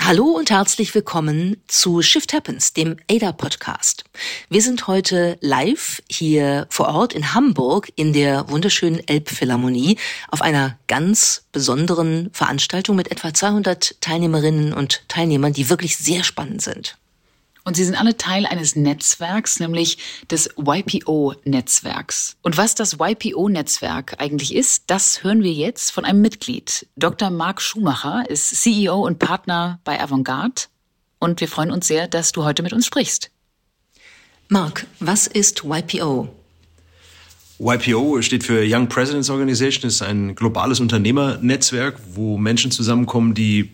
Hallo und herzlich willkommen zu Shift Happens, dem ADA-Podcast. Wir sind heute live hier vor Ort in Hamburg in der wunderschönen Elbphilharmonie auf einer ganz besonderen Veranstaltung mit etwa 200 Teilnehmerinnen und Teilnehmern, die wirklich sehr spannend sind. Und sie sind alle Teil eines Netzwerks, nämlich des YPO-Netzwerks. Und was das YPO-Netzwerk eigentlich ist, das hören wir jetzt von einem Mitglied. Dr. Marc Schumacher ist CEO und Partner bei Avantgarde. Und wir freuen uns sehr, dass du heute mit uns sprichst. Marc, was ist YPO? YPO steht für Young Presidents Organization, ist ein globales Unternehmernetzwerk, wo Menschen zusammenkommen, die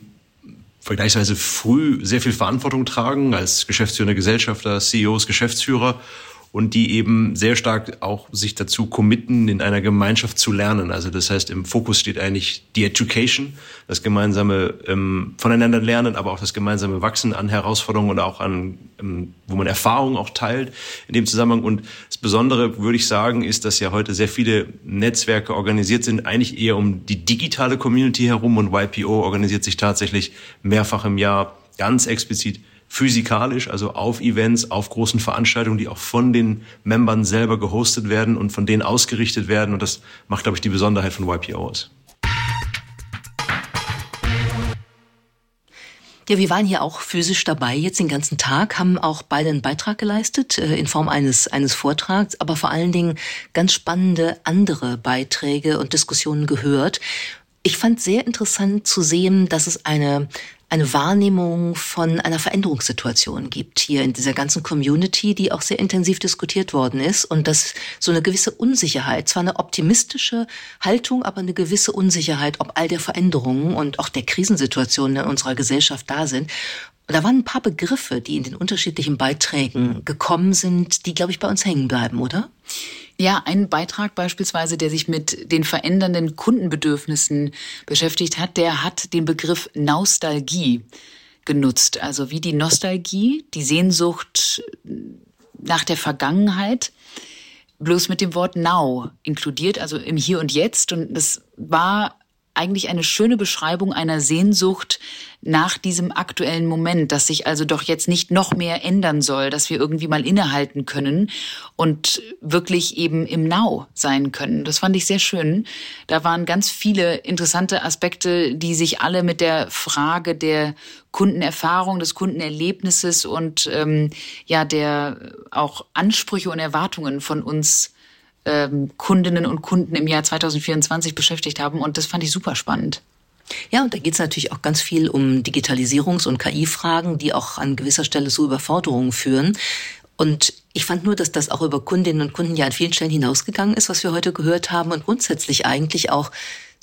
vergleichsweise früh sehr viel Verantwortung tragen. Als geschäftsführende Gesellschafter, CEOs, Geschäftsführer und die eben sehr stark auch sich dazu committen, in einer Gemeinschaft zu lernen. Also das heißt, im Fokus steht eigentlich die Education, das gemeinsame ähm, voneinander lernen, aber auch das gemeinsame Wachsen an Herausforderungen und auch an, ähm, wo man Erfahrungen auch teilt in dem Zusammenhang. Und das Besondere, würde ich sagen, ist, dass ja heute sehr viele Netzwerke organisiert sind, eigentlich eher um die digitale Community herum und YPO organisiert sich tatsächlich mehrfach im Jahr ganz explizit physikalisch, also auf Events, auf großen Veranstaltungen, die auch von den Membern selber gehostet werden und von denen ausgerichtet werden. Und das macht, glaube ich, die Besonderheit von YPO aus. Ja, wir waren hier auch physisch dabei jetzt den ganzen Tag, haben auch beide einen Beitrag geleistet äh, in Form eines, eines Vortrags, aber vor allen Dingen ganz spannende andere Beiträge und Diskussionen gehört. Ich fand sehr interessant zu sehen, dass es eine eine Wahrnehmung von einer Veränderungssituation gibt hier in dieser ganzen Community, die auch sehr intensiv diskutiert worden ist und dass so eine gewisse Unsicherheit, zwar eine optimistische Haltung, aber eine gewisse Unsicherheit, ob all der Veränderungen und auch der Krisensituationen in unserer Gesellschaft da sind. Da waren ein paar Begriffe, die in den unterschiedlichen Beiträgen gekommen sind, die, glaube ich, bei uns hängen bleiben, oder? Ja, ein Beitrag beispielsweise, der sich mit den verändernden Kundenbedürfnissen beschäftigt hat, der hat den Begriff Nostalgie genutzt. Also wie die Nostalgie, die Sehnsucht nach der Vergangenheit, bloß mit dem Wort Now inkludiert, also im Hier und Jetzt. Und das war eigentlich eine schöne Beschreibung einer Sehnsucht nach diesem aktuellen Moment, dass sich also doch jetzt nicht noch mehr ändern soll, dass wir irgendwie mal innehalten können und wirklich eben im Now sein können. Das fand ich sehr schön. Da waren ganz viele interessante Aspekte, die sich alle mit der Frage der Kundenerfahrung, des Kundenerlebnisses und ähm, ja der auch Ansprüche und Erwartungen von uns ähm, Kundinnen und Kunden im Jahr 2024 beschäftigt haben. Und das fand ich super spannend. Ja, und da geht es natürlich auch ganz viel um Digitalisierungs- und KI-Fragen, die auch an gewisser Stelle zu Überforderungen führen. Und ich fand nur, dass das auch über Kundinnen und Kunden ja an vielen Stellen hinausgegangen ist, was wir heute gehört haben und grundsätzlich eigentlich auch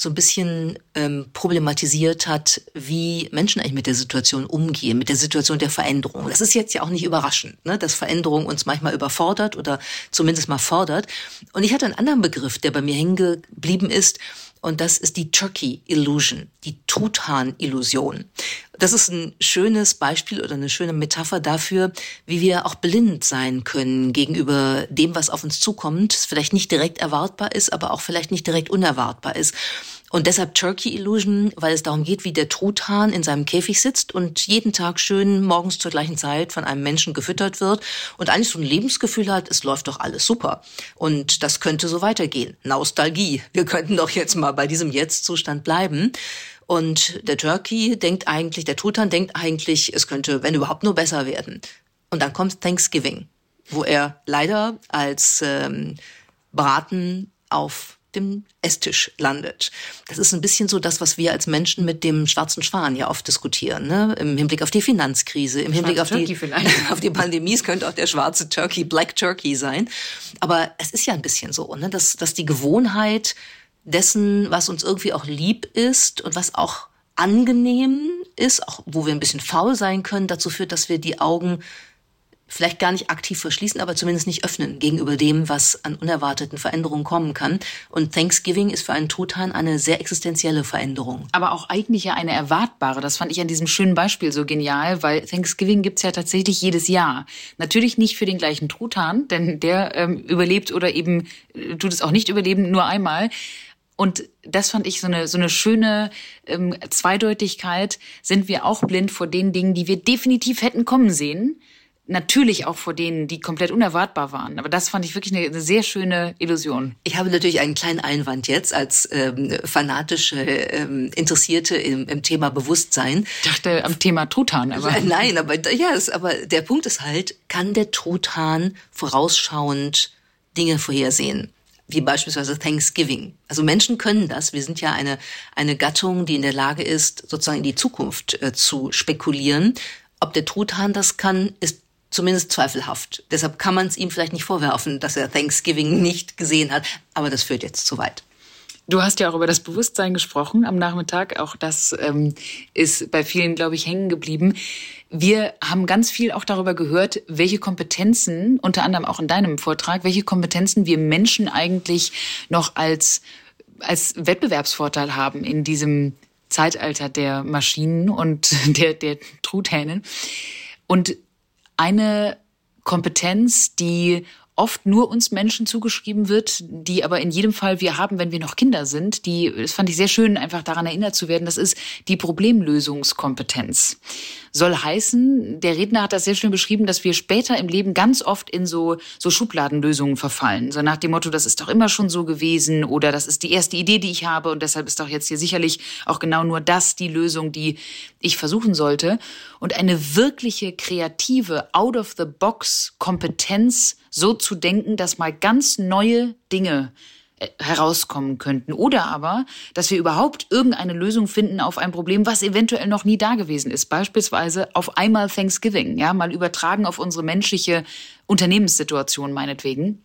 so ein bisschen ähm, problematisiert hat, wie Menschen eigentlich mit der Situation umgehen, mit der Situation der Veränderung. Das ist jetzt ja auch nicht überraschend, ne, dass Veränderung uns manchmal überfordert oder zumindest mal fordert. Und ich hatte einen anderen Begriff, der bei mir hängen geblieben ist, und das ist die Turkey Illusion, die Truthahn-Illusion. Das ist ein schönes Beispiel oder eine schöne Metapher dafür, wie wir auch blind sein können gegenüber dem, was auf uns zukommt, das vielleicht nicht direkt erwartbar ist, aber auch vielleicht nicht direkt unerwartbar ist. Und deshalb Turkey Illusion, weil es darum geht, wie der Truthahn in seinem Käfig sitzt und jeden Tag schön morgens zur gleichen Zeit von einem Menschen gefüttert wird und eigentlich so ein Lebensgefühl hat, es läuft doch alles super. Und das könnte so weitergehen. Nostalgie. Wir könnten doch jetzt mal bei diesem Jetzt-Zustand bleiben. Und der Turkey denkt eigentlich, der Truthahn denkt eigentlich, es könnte, wenn überhaupt, nur besser werden. Und dann kommt Thanksgiving, wo er leider als ähm, Braten auf dem Esstisch landet. Das ist ein bisschen so das, was wir als Menschen mit dem schwarzen Schwan ja oft diskutieren, ne? im Hinblick auf die Finanzkrise, im Hinblick auf die, auf die Pandemie. Es könnte auch der schwarze Turkey, Black Turkey sein. Aber es ist ja ein bisschen so, ne? dass, dass die Gewohnheit dessen, was uns irgendwie auch lieb ist und was auch angenehm ist, auch wo wir ein bisschen faul sein können, dazu führt, dass wir die Augen vielleicht gar nicht aktiv verschließen, aber zumindest nicht öffnen gegenüber dem, was an unerwarteten Veränderungen kommen kann. Und Thanksgiving ist für einen Truthahn eine sehr existenzielle Veränderung. Aber auch eigentlich ja eine erwartbare. Das fand ich an diesem schönen Beispiel so genial, weil Thanksgiving gibt's ja tatsächlich jedes Jahr. Natürlich nicht für den gleichen Truthahn, denn der ähm, überlebt oder eben äh, tut es auch nicht überleben nur einmal. Und das fand ich so eine, so eine schöne ähm, Zweideutigkeit. Sind wir auch blind vor den Dingen, die wir definitiv hätten kommen sehen? Natürlich auch vor denen, die komplett unerwartbar waren. Aber das fand ich wirklich eine, eine sehr schöne Illusion. Ich habe natürlich einen kleinen Einwand jetzt als ähm, fanatische ähm, Interessierte im, im Thema Bewusstsein. Ich dachte am Thema Truthahn. Aber. Nein, aber ja, das, aber der Punkt ist halt, kann der Truthahn vorausschauend Dinge vorhersehen? wie beispielsweise Thanksgiving. Also Menschen können das. Wir sind ja eine, eine Gattung, die in der Lage ist, sozusagen in die Zukunft äh, zu spekulieren. Ob der Truthahn das kann, ist zumindest zweifelhaft. Deshalb kann man es ihm vielleicht nicht vorwerfen, dass er Thanksgiving nicht gesehen hat. Aber das führt jetzt zu weit. Du hast ja auch über das Bewusstsein gesprochen am Nachmittag. Auch das ähm, ist bei vielen, glaube ich, hängen geblieben. Wir haben ganz viel auch darüber gehört, welche Kompetenzen, unter anderem auch in deinem Vortrag, welche Kompetenzen wir Menschen eigentlich noch als, als Wettbewerbsvorteil haben in diesem Zeitalter der Maschinen und der, der Truthähnen. Und eine Kompetenz, die oft nur uns Menschen zugeschrieben wird, die aber in jedem Fall wir haben, wenn wir noch Kinder sind. Die, das fand ich sehr schön, einfach daran erinnert zu werden. Das ist die Problemlösungskompetenz. Soll heißen, der Redner hat das sehr schön beschrieben, dass wir später im Leben ganz oft in so, so Schubladenlösungen verfallen. So nach dem Motto, das ist doch immer schon so gewesen oder das ist die erste Idee, die ich habe und deshalb ist doch jetzt hier sicherlich auch genau nur das die Lösung, die ich versuchen sollte. Und eine wirkliche kreative, out of the box Kompetenz so zu denken, dass mal ganz neue Dinge äh, herauskommen könnten. Oder aber, dass wir überhaupt irgendeine Lösung finden auf ein Problem, was eventuell noch nie da gewesen ist. Beispielsweise auf einmal Thanksgiving, ja, mal übertragen auf unsere menschliche Unternehmenssituation meinetwegen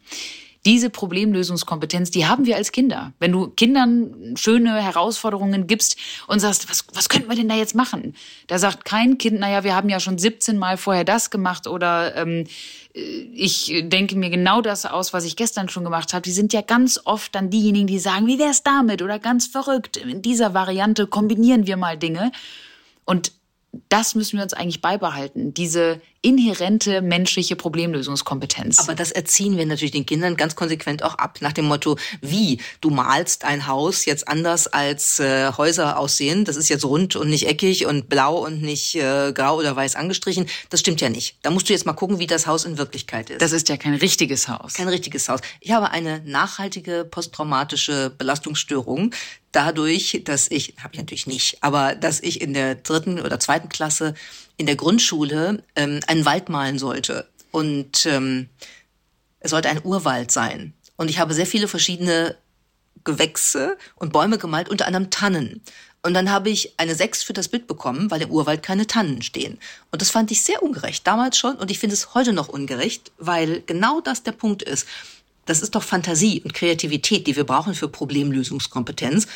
diese Problemlösungskompetenz, die haben wir als Kinder. Wenn du Kindern schöne Herausforderungen gibst und sagst, was, was könnten wir denn da jetzt machen? Da sagt kein Kind, naja, wir haben ja schon 17 Mal vorher das gemacht oder ähm, ich denke mir genau das aus, was ich gestern schon gemacht habe. Die sind ja ganz oft dann diejenigen, die sagen, wie wär's damit? Oder ganz verrückt, in dieser Variante kombinieren wir mal Dinge. Und das müssen wir uns eigentlich beibehalten, diese inhärente menschliche Problemlösungskompetenz. Aber das erziehen wir natürlich den Kindern ganz konsequent auch ab, nach dem Motto, wie, du malst ein Haus jetzt anders als äh, Häuser aussehen, das ist jetzt rund und nicht eckig und blau und nicht äh, grau oder weiß angestrichen, das stimmt ja nicht. Da musst du jetzt mal gucken, wie das Haus in Wirklichkeit ist. Das ist ja kein richtiges Haus. Kein richtiges Haus. Ich habe eine nachhaltige posttraumatische Belastungsstörung, dadurch, dass ich, habe ich natürlich nicht, aber dass ich in der dritten oder zweiten Klasse in der Grundschule ähm, einen Wald malen sollte. Und ähm, es sollte ein Urwald sein. Und ich habe sehr viele verschiedene Gewächse und Bäume gemalt, unter anderem Tannen. Und dann habe ich eine Sechs für das Bild bekommen, weil im Urwald keine Tannen stehen. Und das fand ich sehr ungerecht, damals schon. Und ich finde es heute noch ungerecht, weil genau das der Punkt ist. Das ist doch Fantasie und Kreativität, die wir brauchen für Problemlösungskompetenz.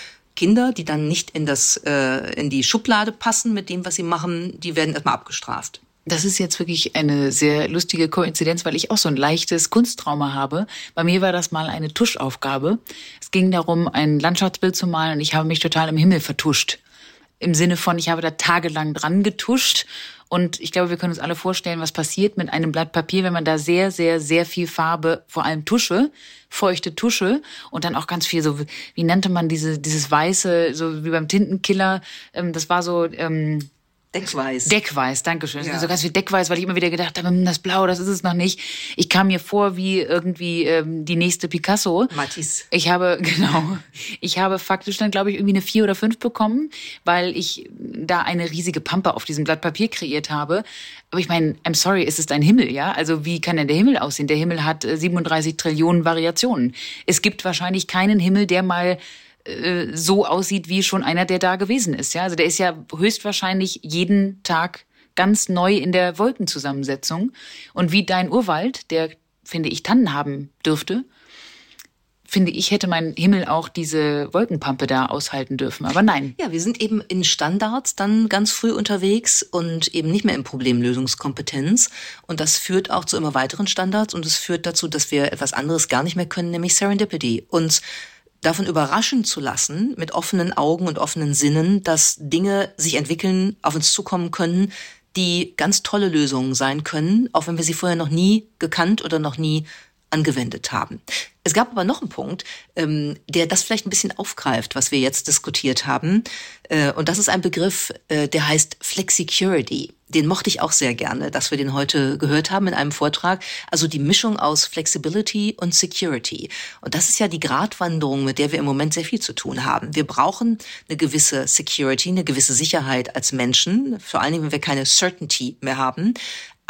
Kinder, die dann nicht in das äh, in die Schublade passen mit dem, was sie machen, die werden erstmal abgestraft. Das ist jetzt wirklich eine sehr lustige Koinzidenz, weil ich auch so ein leichtes Kunsttrauma habe. Bei mir war das mal eine Tuschaufgabe. Es ging darum, ein Landschaftsbild zu malen und ich habe mich total im Himmel vertuscht. Im Sinne von, ich habe da tagelang dran getuscht. Und ich glaube, wir können uns alle vorstellen, was passiert mit einem Blatt Papier, wenn man da sehr, sehr, sehr viel Farbe, vor allem Tusche, feuchte Tusche und dann auch ganz viel so, wie nannte man diese, dieses weiße, so wie beim Tintenkiller, ähm, das war so, ähm, Deckweiß. Deckweiß, danke schön. Ja. So ganz viel Deckweiß, weil ich immer wieder gedacht habe, hm, das Blau, das ist es noch nicht. Ich kam mir vor wie irgendwie ähm, die nächste Picasso. Matisse. Ich habe, genau, ich habe faktisch dann, glaube ich, irgendwie eine vier oder fünf bekommen, weil ich da eine riesige Pampe auf diesem Blatt Papier kreiert habe. Aber ich meine, I'm sorry, es ist ein Himmel, ja? Also wie kann denn der Himmel aussehen? Der Himmel hat 37 äh, Trillionen Variationen. Es gibt wahrscheinlich keinen Himmel, der mal äh, so aussieht wie schon einer, der da gewesen ist. Ja, also der ist ja höchstwahrscheinlich jeden Tag ganz neu in der Wolkenzusammensetzung. Und wie dein Urwald, der, finde ich, Tannen haben dürfte, finde ich, hätte mein Himmel auch diese Wolkenpampe da aushalten dürfen. Aber nein. Ja, wir sind eben in Standards dann ganz früh unterwegs und eben nicht mehr in Problemlösungskompetenz. Und das führt auch zu immer weiteren Standards und es führt dazu, dass wir etwas anderes gar nicht mehr können, nämlich Serendipity. Uns davon überraschen zu lassen, mit offenen Augen und offenen Sinnen, dass Dinge sich entwickeln, auf uns zukommen können, die ganz tolle Lösungen sein können, auch wenn wir sie vorher noch nie gekannt oder noch nie angewendet haben. Es gab aber noch einen Punkt, ähm, der das vielleicht ein bisschen aufgreift, was wir jetzt diskutiert haben. Äh, und das ist ein Begriff, äh, der heißt Flexicurity. Den mochte ich auch sehr gerne, dass wir den heute gehört haben in einem Vortrag. Also die Mischung aus Flexibility und Security. Und das ist ja die Gratwanderung, mit der wir im Moment sehr viel zu tun haben. Wir brauchen eine gewisse Security, eine gewisse Sicherheit als Menschen, vor allen Dingen, wenn wir keine Certainty mehr haben.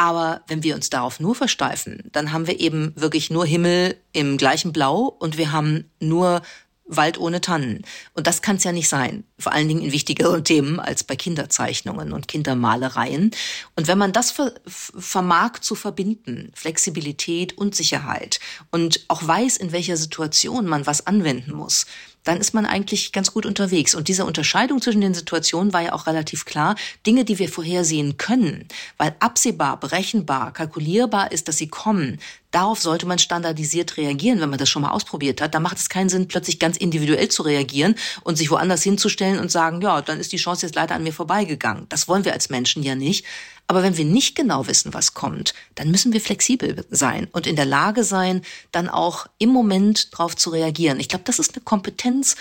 Aber wenn wir uns darauf nur versteifen, dann haben wir eben wirklich nur Himmel im gleichen Blau und wir haben nur Wald ohne Tannen. Und das kann es ja nicht sein. Vor allen Dingen in wichtigeren Themen als bei Kinderzeichnungen und Kindermalereien. Und wenn man das ver vermag zu verbinden, Flexibilität und Sicherheit und auch weiß, in welcher Situation man was anwenden muss, dann ist man eigentlich ganz gut unterwegs. Und diese Unterscheidung zwischen den Situationen war ja auch relativ klar. Dinge, die wir vorhersehen können, weil absehbar, berechenbar, kalkulierbar ist, dass sie kommen, darauf sollte man standardisiert reagieren, wenn man das schon mal ausprobiert hat. Da macht es keinen Sinn, plötzlich ganz individuell zu reagieren und sich woanders hinzustellen und sagen, ja, dann ist die Chance jetzt leider an mir vorbeigegangen. Das wollen wir als Menschen ja nicht. Aber wenn wir nicht genau wissen, was kommt, dann müssen wir flexibel sein und in der Lage sein, dann auch im Moment darauf zu reagieren. Ich glaube, das ist eine Kompetenz,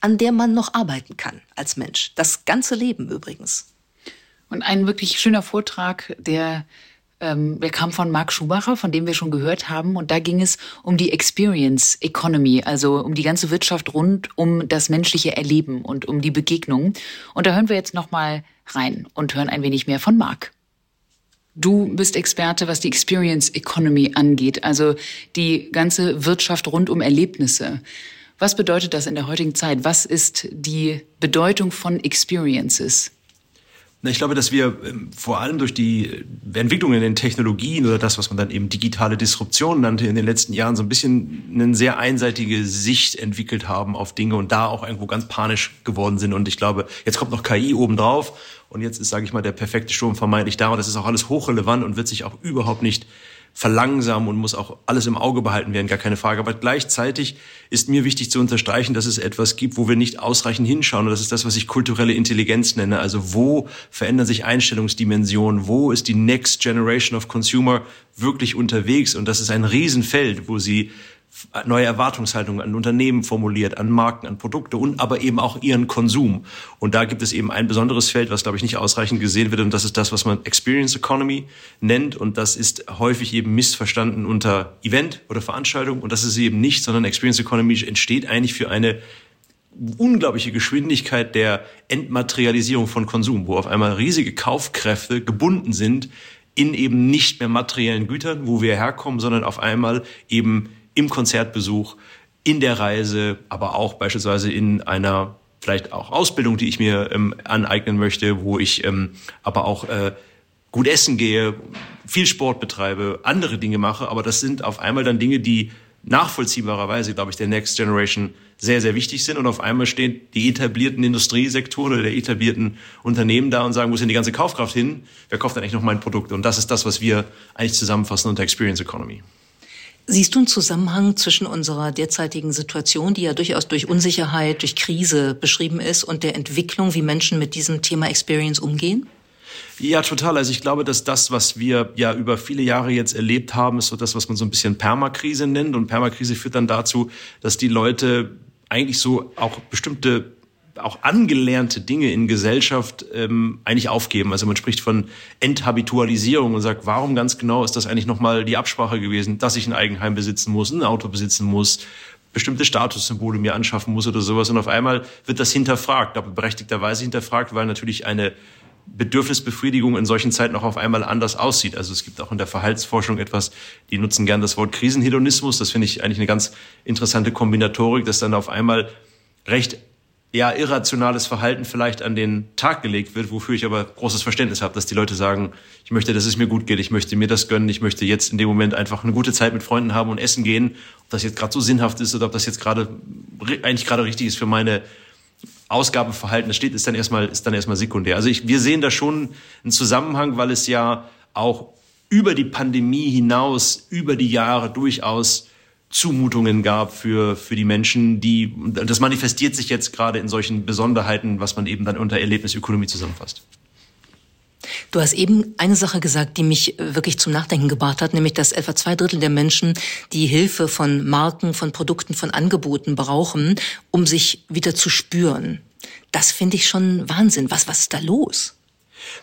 an der man noch arbeiten kann als Mensch. Das ganze Leben übrigens. Und ein wirklich schöner Vortrag, der ähm, der kam von Marc Schumacher, von dem wir schon gehört haben. Und da ging es um die Experience Economy, also um die ganze Wirtschaft rund um das menschliche Erleben und um die Begegnung. Und da hören wir jetzt noch mal rein und hören ein wenig mehr von Marc. Du bist Experte, was die Experience Economy angeht, also die ganze Wirtschaft rund um Erlebnisse. Was bedeutet das in der heutigen Zeit? Was ist die Bedeutung von Experiences? Ich glaube, dass wir ähm, vor allem durch die Entwicklung in den Technologien oder das, was man dann eben digitale Disruption nannte, in den letzten Jahren so ein bisschen eine sehr einseitige Sicht entwickelt haben auf Dinge und da auch irgendwo ganz panisch geworden sind. Und ich glaube, jetzt kommt noch KI obendrauf und jetzt ist, sage ich mal, der perfekte Sturm vermeintlich da und das ist auch alles hochrelevant und wird sich auch überhaupt nicht verlangsamen und muss auch alles im Auge behalten werden, gar keine Frage. Aber gleichzeitig ist mir wichtig zu unterstreichen, dass es etwas gibt, wo wir nicht ausreichend hinschauen. Und das ist das, was ich kulturelle Intelligenz nenne. Also wo verändern sich Einstellungsdimensionen? Wo ist die Next Generation of Consumer wirklich unterwegs? Und das ist ein Riesenfeld, wo sie neue Erwartungshaltungen an Unternehmen formuliert, an Marken, an Produkte und aber eben auch ihren Konsum. Und da gibt es eben ein besonderes Feld, was, glaube ich, nicht ausreichend gesehen wird. Und das ist das, was man Experience Economy nennt. Und das ist häufig eben missverstanden unter Event oder Veranstaltung. Und das ist eben nicht, sondern Experience Economy entsteht eigentlich für eine unglaubliche Geschwindigkeit der Entmaterialisierung von Konsum, wo auf einmal riesige Kaufkräfte gebunden sind in eben nicht mehr materiellen Gütern, wo wir herkommen, sondern auf einmal eben im Konzertbesuch, in der Reise, aber auch beispielsweise in einer vielleicht auch Ausbildung, die ich mir ähm, aneignen möchte, wo ich ähm, aber auch äh, gut essen gehe, viel Sport betreibe, andere Dinge mache. Aber das sind auf einmal dann Dinge, die nachvollziehbarerweise, glaube ich, der Next Generation sehr, sehr wichtig sind. Und auf einmal stehen die etablierten Industriesektoren oder der etablierten Unternehmen da und sagen, wo ist denn die ganze Kaufkraft hin? Wer kauft denn eigentlich noch mein Produkt? Und das ist das, was wir eigentlich zusammenfassen unter Experience Economy. Siehst du einen Zusammenhang zwischen unserer derzeitigen Situation, die ja durchaus durch Unsicherheit, durch Krise beschrieben ist, und der Entwicklung, wie Menschen mit diesem Thema Experience umgehen? Ja, total. Also ich glaube, dass das, was wir ja über viele Jahre jetzt erlebt haben, ist so das, was man so ein bisschen Permakrise nennt. Und Permakrise führt dann dazu, dass die Leute eigentlich so auch bestimmte auch angelernte Dinge in Gesellschaft ähm, eigentlich aufgeben. Also man spricht von Enthabitualisierung und sagt, warum ganz genau ist das eigentlich nochmal die Absprache gewesen, dass ich ein Eigenheim besitzen muss, ein Auto besitzen muss, bestimmte Statussymbole mir anschaffen muss oder sowas. Und auf einmal wird das hinterfragt, aber berechtigterweise hinterfragt, weil natürlich eine Bedürfnisbefriedigung in solchen Zeiten auch auf einmal anders aussieht. Also es gibt auch in der Verhaltensforschung etwas, die nutzen gern das Wort Krisenhedonismus. Das finde ich eigentlich eine ganz interessante Kombinatorik, dass dann auf einmal recht ja, irrationales Verhalten vielleicht an den Tag gelegt wird, wofür ich aber großes Verständnis habe, dass die Leute sagen, ich möchte, dass es mir gut geht, ich möchte mir das gönnen, ich möchte jetzt in dem Moment einfach eine gute Zeit mit Freunden haben und essen gehen, ob das jetzt gerade so sinnhaft ist oder ob das jetzt gerade eigentlich gerade richtig ist für meine Ausgabenverhalten, das steht, ist dann erstmal, ist dann erstmal sekundär. Also ich, wir sehen da schon einen Zusammenhang, weil es ja auch über die Pandemie hinaus, über die Jahre durchaus Zumutungen gab für, für die Menschen, die, das manifestiert sich jetzt gerade in solchen Besonderheiten, was man eben dann unter Erlebnisökonomie zusammenfasst. Du hast eben eine Sache gesagt, die mich wirklich zum Nachdenken gebracht hat, nämlich dass etwa zwei Drittel der Menschen die Hilfe von Marken, von Produkten, von Angeboten brauchen, um sich wieder zu spüren. Das finde ich schon Wahnsinn. Was, was ist da los?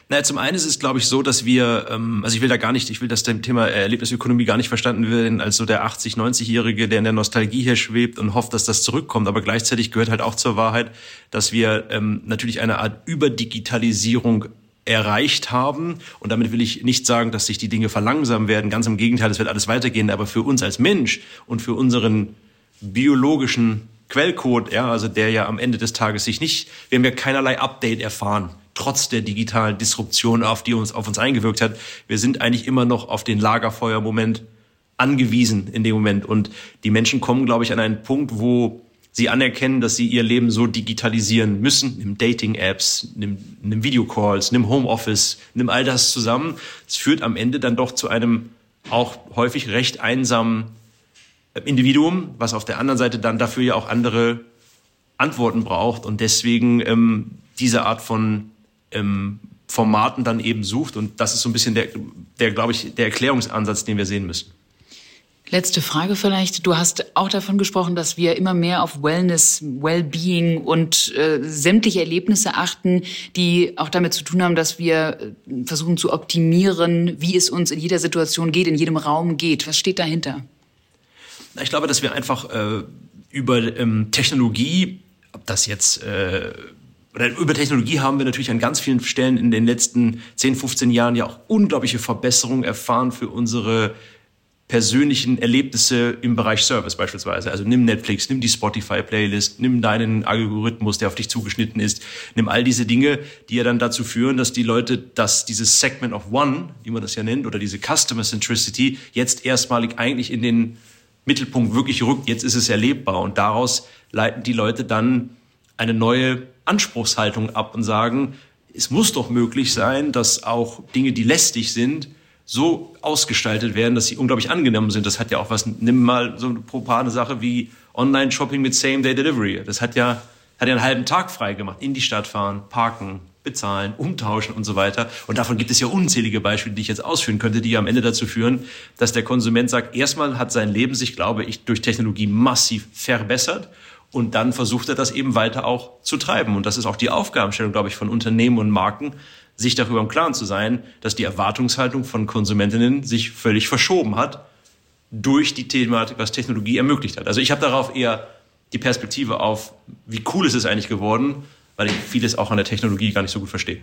Naja, zum einen ist es, glaube ich, so, dass wir, ähm, also ich will da gar nicht, ich will das Thema Erlebnisökonomie gar nicht verstanden werden als so der 80-, 90-Jährige, der in der Nostalgie hier schwebt und hofft, dass das zurückkommt. Aber gleichzeitig gehört halt auch zur Wahrheit, dass wir ähm, natürlich eine Art Überdigitalisierung erreicht haben. Und damit will ich nicht sagen, dass sich die Dinge verlangsamen werden. Ganz im Gegenteil, es wird alles weitergehen. Aber für uns als Mensch und für unseren biologischen Quellcode, ja, also der ja am Ende des Tages sich nicht, wir haben ja keinerlei Update erfahren, trotz der digitalen Disruption, auf die uns, auf uns eingewirkt hat. Wir sind eigentlich immer noch auf den Lagerfeuermoment angewiesen in dem Moment. Und die Menschen kommen, glaube ich, an einen Punkt, wo sie anerkennen, dass sie ihr Leben so digitalisieren müssen. Nimm Dating-Apps, nimm, nimm Videocalls, nimm Homeoffice, nimm all das zusammen. Es führt am Ende dann doch zu einem auch häufig recht einsamen Individuum, was auf der anderen Seite dann dafür ja auch andere Antworten braucht und deswegen ähm, diese Art von ähm, Formaten dann eben sucht. Und das ist so ein bisschen der, der glaube ich, der Erklärungsansatz, den wir sehen müssen. Letzte Frage vielleicht. Du hast auch davon gesprochen, dass wir immer mehr auf Wellness, Wellbeing und äh, sämtliche Erlebnisse achten, die auch damit zu tun haben, dass wir äh, versuchen zu optimieren, wie es uns in jeder Situation geht, in jedem Raum geht. Was steht dahinter? Ich glaube, dass wir einfach äh, über ähm, Technologie, ob das jetzt äh, oder über Technologie haben wir natürlich an ganz vielen Stellen in den letzten 10, 15 Jahren ja auch unglaubliche Verbesserungen erfahren für unsere persönlichen Erlebnisse im Bereich Service beispielsweise. Also nimm Netflix, nimm die Spotify-Playlist, nimm deinen Algorithmus, der auf dich zugeschnitten ist, nimm all diese Dinge, die ja dann dazu führen, dass die Leute, dass dieses Segment of One, wie man das ja nennt, oder diese Customer Centricity jetzt erstmalig eigentlich in den Mittelpunkt wirklich rückt. Jetzt ist es erlebbar und daraus leiten die Leute dann eine neue Anspruchshaltung ab und sagen, es muss doch möglich sein, dass auch Dinge, die lästig sind, so ausgestaltet werden, dass sie unglaublich angenommen sind. Das hat ja auch was, nimm mal so eine propane Sache wie Online-Shopping mit Same-Day-Delivery. Das hat ja, hat ja einen halben Tag frei gemacht. In die Stadt fahren, parken, bezahlen, umtauschen und so weiter. Und davon gibt es ja unzählige Beispiele, die ich jetzt ausführen könnte, die am Ende dazu führen, dass der Konsument sagt, erstmal hat sein Leben sich, glaube ich, durch Technologie massiv verbessert. Und dann versucht er das eben weiter auch zu treiben. Und das ist auch die Aufgabenstellung, glaube ich, von Unternehmen und Marken, sich darüber im Klaren zu sein, dass die Erwartungshaltung von Konsumentinnen sich völlig verschoben hat durch die Thematik, was Technologie ermöglicht hat. Also ich habe darauf eher die Perspektive auf, wie cool ist es eigentlich geworden, weil ich vieles auch an der Technologie gar nicht so gut verstehe.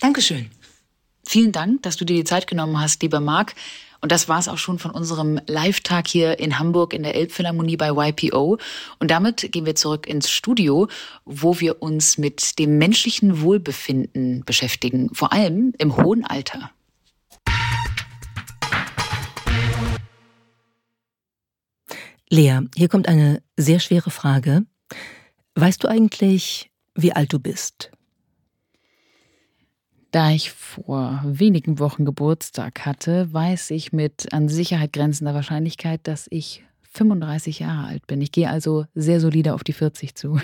Dankeschön. Vielen Dank, dass du dir die Zeit genommen hast, lieber Marc. Und das war es auch schon von unserem Live-Tag hier in Hamburg in der Elbphilharmonie bei YPO. Und damit gehen wir zurück ins Studio, wo wir uns mit dem menschlichen Wohlbefinden beschäftigen, vor allem im hohen Alter. Lea, hier kommt eine sehr schwere Frage. Weißt du eigentlich, wie alt du bist? Da ich vor wenigen Wochen Geburtstag hatte, weiß ich mit an Sicherheit grenzender Wahrscheinlichkeit, dass ich 35 Jahre alt bin. Ich gehe also sehr solide auf die 40 zu.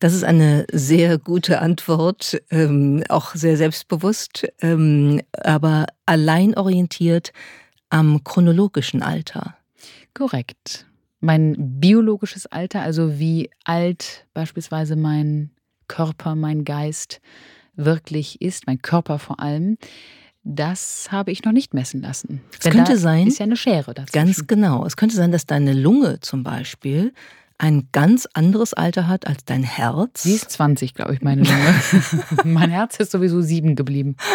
Das ist eine sehr gute Antwort, ähm, auch sehr selbstbewusst, ähm, aber allein orientiert am chronologischen Alter. Korrekt. Mein biologisches Alter, also wie alt beispielsweise mein Körper, mein Geist, wirklich ist, mein Körper vor allem, das habe ich noch nicht messen lassen. Es Denn könnte sein, ist ja eine Schere dazu. Ganz genau. Es könnte sein, dass deine Lunge zum Beispiel ein ganz anderes Alter hat als dein Herz. Sie ist 20, glaube ich, meine Lunge. mein Herz ist sowieso sieben geblieben.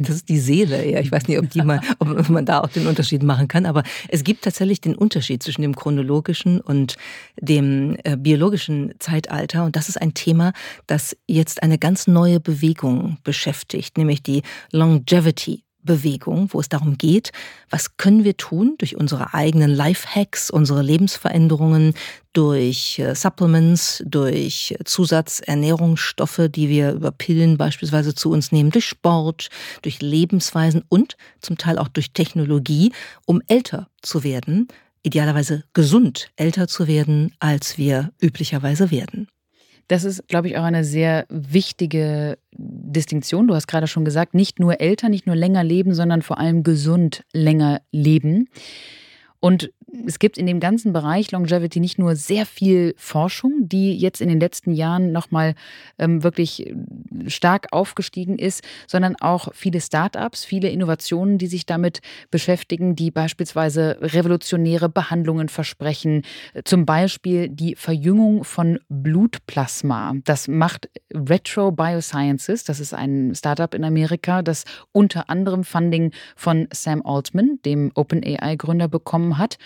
Das ist die Seele, ja. Ich weiß nicht, ob, die mal, ob man da auch den Unterschied machen kann, aber es gibt tatsächlich den Unterschied zwischen dem chronologischen und dem äh, biologischen Zeitalter. Und das ist ein Thema, das jetzt eine ganz neue Bewegung beschäftigt, nämlich die Longevity Bewegung, wo es darum geht, was können wir tun durch unsere eigenen Lifehacks, unsere Lebensveränderungen, durch äh, Supplements, durch Zusatzernährungsstoffe, die wir über Pillen beispielsweise zu uns nehmen, durch Sport, durch Lebensweisen und zum Teil auch durch Technologie, um älter zu werden, idealerweise gesund älter zu werden, als wir üblicherweise werden. Das ist, glaube ich, auch eine sehr wichtige Distinktion. Du hast gerade schon gesagt, nicht nur älter, nicht nur länger leben, sondern vor allem gesund länger leben. Und es gibt in dem ganzen Bereich Longevity nicht nur sehr viel Forschung, die jetzt in den letzten Jahren nochmal ähm, wirklich äh, stark aufgestiegen ist, sondern auch viele Start-ups, viele Innovationen, die sich damit beschäftigen, die beispielsweise revolutionäre Behandlungen versprechen. Zum Beispiel die Verjüngung von Blutplasma. Das macht Retro Biosciences. Das ist ein Start-up in Amerika, das unter anderem Funding von Sam Altman, dem OpenAI-Gründer, bekommen hat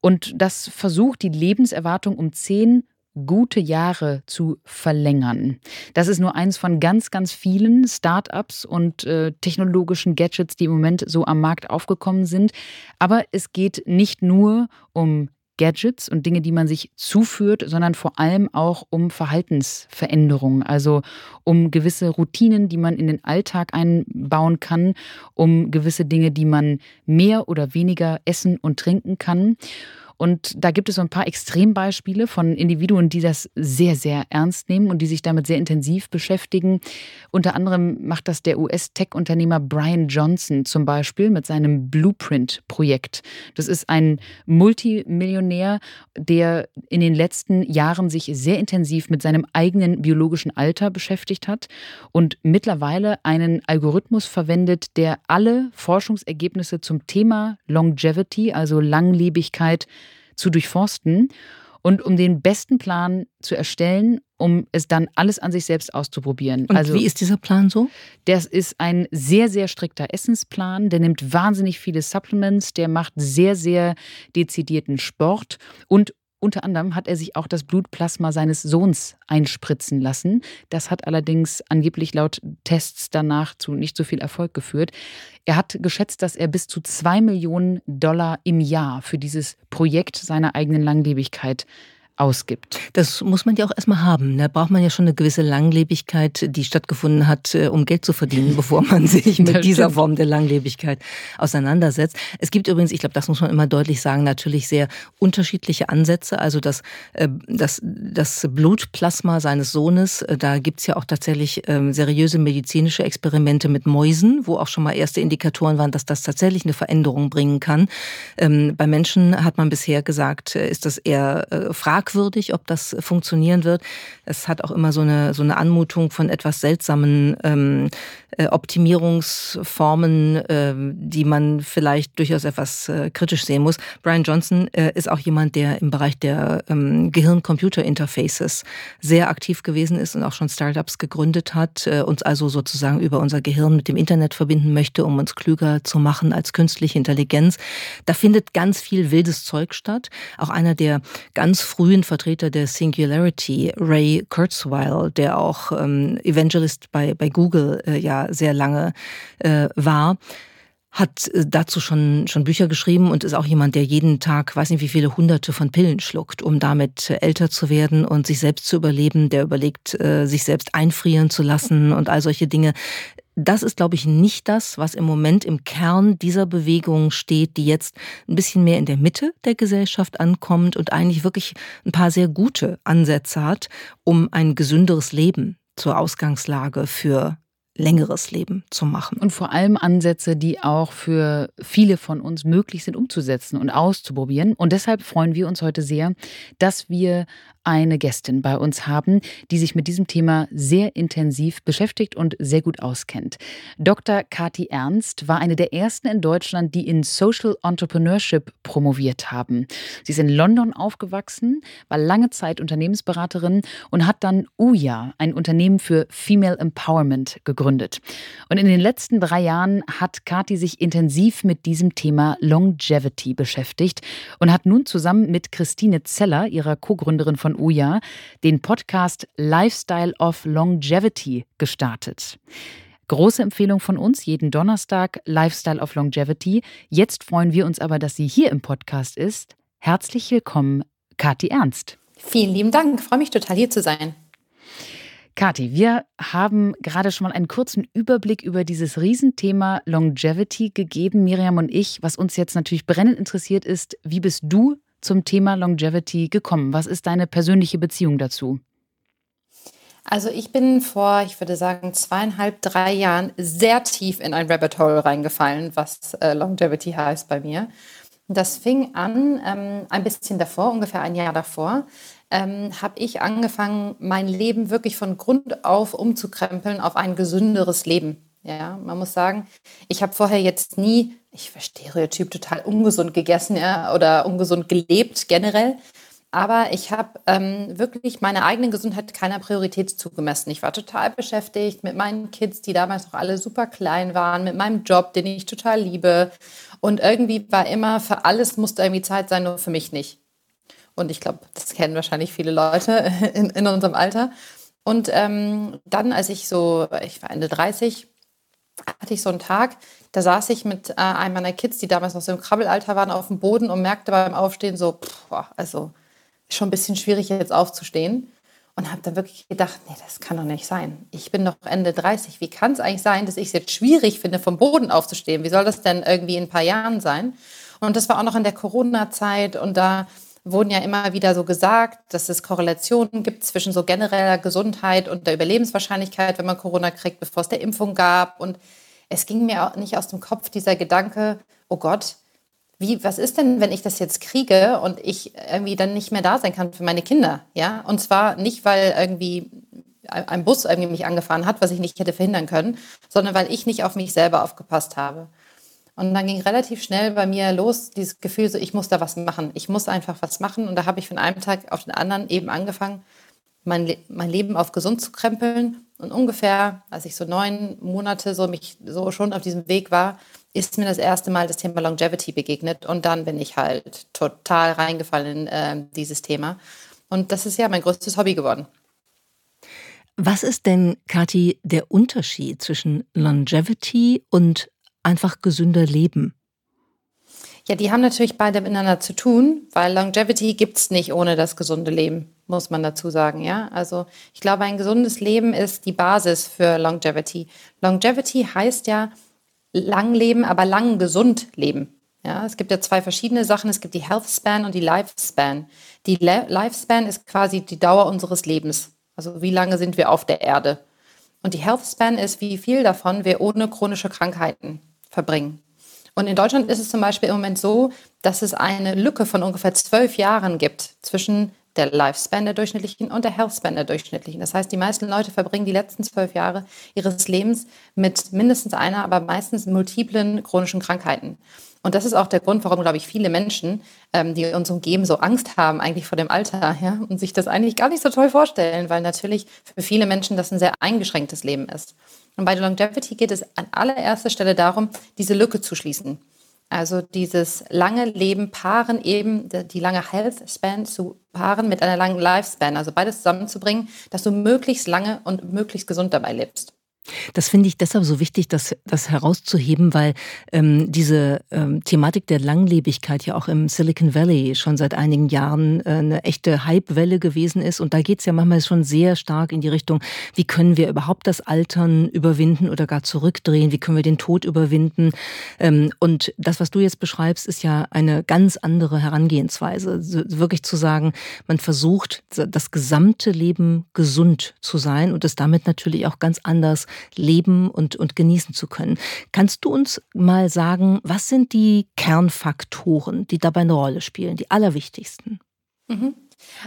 und das versucht, die Lebenserwartung um zehn gute Jahre zu verlängern. Das ist nur eins von ganz, ganz vielen Start-ups und äh, technologischen Gadgets, die im Moment so am Markt aufgekommen sind. Aber es geht nicht nur um Gadgets und Dinge, die man sich zuführt, sondern vor allem auch um Verhaltensveränderungen, also um gewisse Routinen, die man in den Alltag einbauen kann, um gewisse Dinge, die man mehr oder weniger essen und trinken kann. Und da gibt es so ein paar Extrembeispiele von Individuen, die das sehr, sehr ernst nehmen und die sich damit sehr intensiv beschäftigen. Unter anderem macht das der US-Tech-Unternehmer Brian Johnson zum Beispiel mit seinem Blueprint-Projekt. Das ist ein Multimillionär, der in den letzten Jahren sich sehr intensiv mit seinem eigenen biologischen Alter beschäftigt hat und mittlerweile einen Algorithmus verwendet, der alle Forschungsergebnisse zum Thema Longevity, also Langlebigkeit, zu durchforsten und um den besten Plan zu erstellen, um es dann alles an sich selbst auszuprobieren. Und also, wie ist dieser Plan so? Das ist ein sehr, sehr strikter Essensplan. Der nimmt wahnsinnig viele Supplements, der macht sehr, sehr dezidierten Sport und unter anderem hat er sich auch das Blutplasma seines Sohns einspritzen lassen. Das hat allerdings angeblich laut Tests danach zu nicht so viel Erfolg geführt. Er hat geschätzt, dass er bis zu zwei Millionen Dollar im Jahr für dieses Projekt seiner eigenen Langlebigkeit ausgibt. Das muss man ja auch erstmal haben. Da braucht man ja schon eine gewisse Langlebigkeit, die stattgefunden hat, äh, um Geld zu verdienen, bevor man sich mit dieser Form der Langlebigkeit auseinandersetzt. Es gibt übrigens, ich glaube, das muss man immer deutlich sagen, natürlich sehr unterschiedliche Ansätze. Also das, äh, das, das Blutplasma seines Sohnes, äh, da gibt's ja auch tatsächlich ähm, seriöse medizinische Experimente mit Mäusen, wo auch schon mal erste Indikatoren waren, dass das tatsächlich eine Veränderung bringen kann. Ähm, bei Menschen hat man bisher gesagt, ist das eher fragwürdig fragwürdig, ob das funktionieren wird. Es hat auch immer so eine, so eine Anmutung von etwas seltsamen ähm, äh, Optimierungsformen, äh, die man vielleicht durchaus etwas äh, kritisch sehen muss. Brian Johnson äh, ist auch jemand, der im Bereich der ähm, Gehirn-Computer-Interfaces sehr aktiv gewesen ist und auch schon Startups gegründet hat, äh, uns also sozusagen über unser Gehirn mit dem Internet verbinden möchte, um uns klüger zu machen als künstliche Intelligenz. Da findet ganz viel wildes Zeug statt. Auch einer der ganz frühen Vertreter der Singularity, Ray Kurzweil, der auch ähm, Evangelist bei, bei Google äh, sehr lange äh, war, hat äh, dazu schon, schon Bücher geschrieben und ist auch jemand, der jeden Tag, weiß nicht wie viele hunderte von Pillen schluckt, um damit äh, älter zu werden und sich selbst zu überleben, der überlegt, äh, sich selbst einfrieren zu lassen und all solche Dinge. Das ist, glaube ich, nicht das, was im Moment im Kern dieser Bewegung steht, die jetzt ein bisschen mehr in der Mitte der Gesellschaft ankommt und eigentlich wirklich ein paar sehr gute Ansätze hat, um ein gesünderes Leben zur Ausgangslage für längeres Leben zu machen. Und vor allem Ansätze, die auch für viele von uns möglich sind umzusetzen und auszuprobieren. Und deshalb freuen wir uns heute sehr, dass wir eine Gästin bei uns haben, die sich mit diesem Thema sehr intensiv beschäftigt und sehr gut auskennt. Dr. Kati Ernst war eine der ersten in Deutschland, die in Social Entrepreneurship promoviert haben. Sie ist in London aufgewachsen, war lange Zeit Unternehmensberaterin und hat dann UJA, ein Unternehmen für Female Empowerment, gegründet. Und in den letzten drei Jahren hat Kati sich intensiv mit diesem Thema Longevity beschäftigt und hat nun zusammen mit Christine Zeller, ihrer Co-Gründerin von von Uja den Podcast Lifestyle of Longevity gestartet. Große Empfehlung von uns, jeden Donnerstag Lifestyle of Longevity. Jetzt freuen wir uns aber, dass sie hier im Podcast ist. Herzlich willkommen, Kathi Ernst. Vielen lieben Dank, ich freue mich total hier zu sein. Kathi, wir haben gerade schon mal einen kurzen Überblick über dieses Riesenthema Longevity gegeben, Miriam und ich. Was uns jetzt natürlich brennend interessiert ist, wie bist du zum Thema Longevity gekommen? Was ist deine persönliche Beziehung dazu? Also ich bin vor, ich würde sagen, zweieinhalb, drei Jahren sehr tief in ein Rabbit Hole reingefallen, was äh, Longevity heißt bei mir. Das fing an ähm, ein bisschen davor, ungefähr ein Jahr davor, ähm, habe ich angefangen, mein Leben wirklich von Grund auf umzukrempeln auf ein gesünderes Leben. Ja, man muss sagen, ich habe vorher jetzt nie, ich verstehe Stereotyp, total ungesund gegessen ja, oder ungesund gelebt generell. Aber ich habe ähm, wirklich meiner eigenen Gesundheit keiner Priorität zugemessen. Ich war total beschäftigt mit meinen Kids, die damals noch alle super klein waren, mit meinem Job, den ich total liebe. Und irgendwie war immer, für alles musste irgendwie Zeit sein, nur für mich nicht. Und ich glaube, das kennen wahrscheinlich viele Leute in, in unserem Alter. Und ähm, dann, als ich so, ich war Ende 30, hatte ich so einen Tag, da saß ich mit äh, einem meiner Kids, die damals noch so im Krabbelalter waren, auf dem Boden und merkte beim Aufstehen so, pff, also schon ein bisschen schwierig jetzt aufzustehen. Und habe dann wirklich gedacht, nee, das kann doch nicht sein. Ich bin doch Ende 30. Wie kann es eigentlich sein, dass ich es jetzt schwierig finde, vom Boden aufzustehen? Wie soll das denn irgendwie in ein paar Jahren sein? Und das war auch noch in der Corona-Zeit und da wurden ja immer wieder so gesagt, dass es Korrelationen gibt zwischen so genereller Gesundheit und der Überlebenswahrscheinlichkeit, wenn man Corona kriegt, bevor es der Impfung gab. Und es ging mir auch nicht aus dem Kopf dieser Gedanke, oh Gott, wie, was ist denn, wenn ich das jetzt kriege und ich irgendwie dann nicht mehr da sein kann für meine Kinder? Ja, und zwar nicht, weil irgendwie ein Bus irgendwie mich angefahren hat, was ich nicht hätte verhindern können, sondern weil ich nicht auf mich selber aufgepasst habe. Und dann ging relativ schnell bei mir los dieses Gefühl, so ich muss da was machen. Ich muss einfach was machen. Und da habe ich von einem Tag auf den anderen eben angefangen, mein, Le mein Leben auf gesund zu krempeln. Und ungefähr, als ich so neun Monate so mich so schon auf diesem Weg war, ist mir das erste Mal das Thema Longevity begegnet und dann bin ich halt total reingefallen in äh, dieses Thema. Und das ist ja mein größtes Hobby geworden. Was ist denn, Kathi, der Unterschied zwischen Longevity und einfach gesünder Leben? Ja, die haben natürlich beide miteinander zu tun, weil Longevity gibt es nicht ohne das gesunde Leben, muss man dazu sagen. Ja, also ich glaube, ein gesundes Leben ist die Basis für Longevity. Longevity heißt ja, lang leben, aber lang gesund leben. Ja, es gibt ja zwei verschiedene Sachen. Es gibt die Health Span und die Lifespan. Die Le Lifespan ist quasi die Dauer unseres Lebens. Also wie lange sind wir auf der Erde? Und die Health Span ist, wie viel davon wir ohne chronische Krankheiten verbringen. Und in Deutschland ist es zum Beispiel im Moment so, dass es eine Lücke von ungefähr zwölf Jahren gibt zwischen der Lifespan der durchschnittlichen und der Healthspan der durchschnittlichen. Das heißt, die meisten Leute verbringen die letzten zwölf Jahre ihres Lebens mit mindestens einer, aber meistens multiplen chronischen Krankheiten. Und das ist auch der Grund, warum, glaube ich, viele Menschen, ähm, die uns umgeben, so Angst haben eigentlich vor dem Alter ja, und sich das eigentlich gar nicht so toll vorstellen, weil natürlich für viele Menschen das ein sehr eingeschränktes Leben ist. Und bei der Longevity geht es an allererster Stelle darum, diese Lücke zu schließen. Also dieses lange Leben paaren eben, die lange Health Span zu paaren mit einer langen Lifespan, also beides zusammenzubringen, dass du möglichst lange und möglichst gesund dabei lebst. Das finde ich deshalb so wichtig, das, das herauszuheben, weil ähm, diese ähm, Thematik der Langlebigkeit ja auch im Silicon Valley schon seit einigen Jahren äh, eine echte Hypewelle gewesen ist. Und da geht es ja manchmal schon sehr stark in die Richtung, wie können wir überhaupt das Altern überwinden oder gar zurückdrehen, wie können wir den Tod überwinden. Ähm, und das, was du jetzt beschreibst, ist ja eine ganz andere Herangehensweise. Wirklich zu sagen, man versucht, das gesamte Leben gesund zu sein und es damit natürlich auch ganz anders leben und, und genießen zu können. Kannst du uns mal sagen, was sind die Kernfaktoren, die dabei eine Rolle spielen, die allerwichtigsten? Mhm.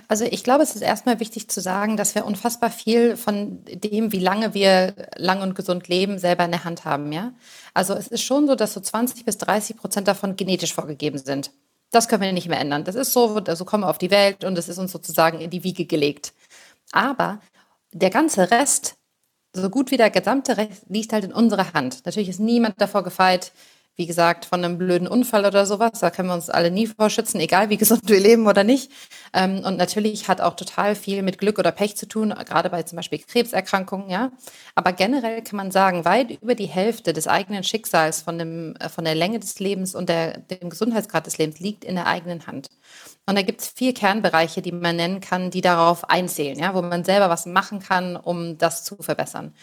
Also ich glaube, es ist erstmal wichtig zu sagen, dass wir unfassbar viel von dem, wie lange wir lang und gesund leben, selber in der Hand haben. Ja? Also es ist schon so, dass so 20 bis 30 Prozent davon genetisch vorgegeben sind. Das können wir nicht mehr ändern. Das ist so, also kommen wir auf die Welt und es ist uns sozusagen in die Wiege gelegt. Aber der ganze Rest so gut wie der gesamte Recht liegt halt in unserer Hand. Natürlich ist niemand davor gefeit, wie gesagt, von einem blöden Unfall oder sowas. Da können wir uns alle nie vorschützen, egal wie gesund wir leben oder nicht. Ähm, und natürlich hat auch total viel mit Glück oder Pech zu tun, gerade bei zum Beispiel Krebserkrankungen, ja. Aber generell kann man sagen, weit über die Hälfte des eigenen Schicksals von, dem, äh, von der Länge des Lebens und der, dem Gesundheitsgrad des Lebens liegt in der eigenen Hand. Und da gibt es vier Kernbereiche, die man nennen kann, die darauf einzählen, ja, wo man selber was machen kann, um das zu verbessern.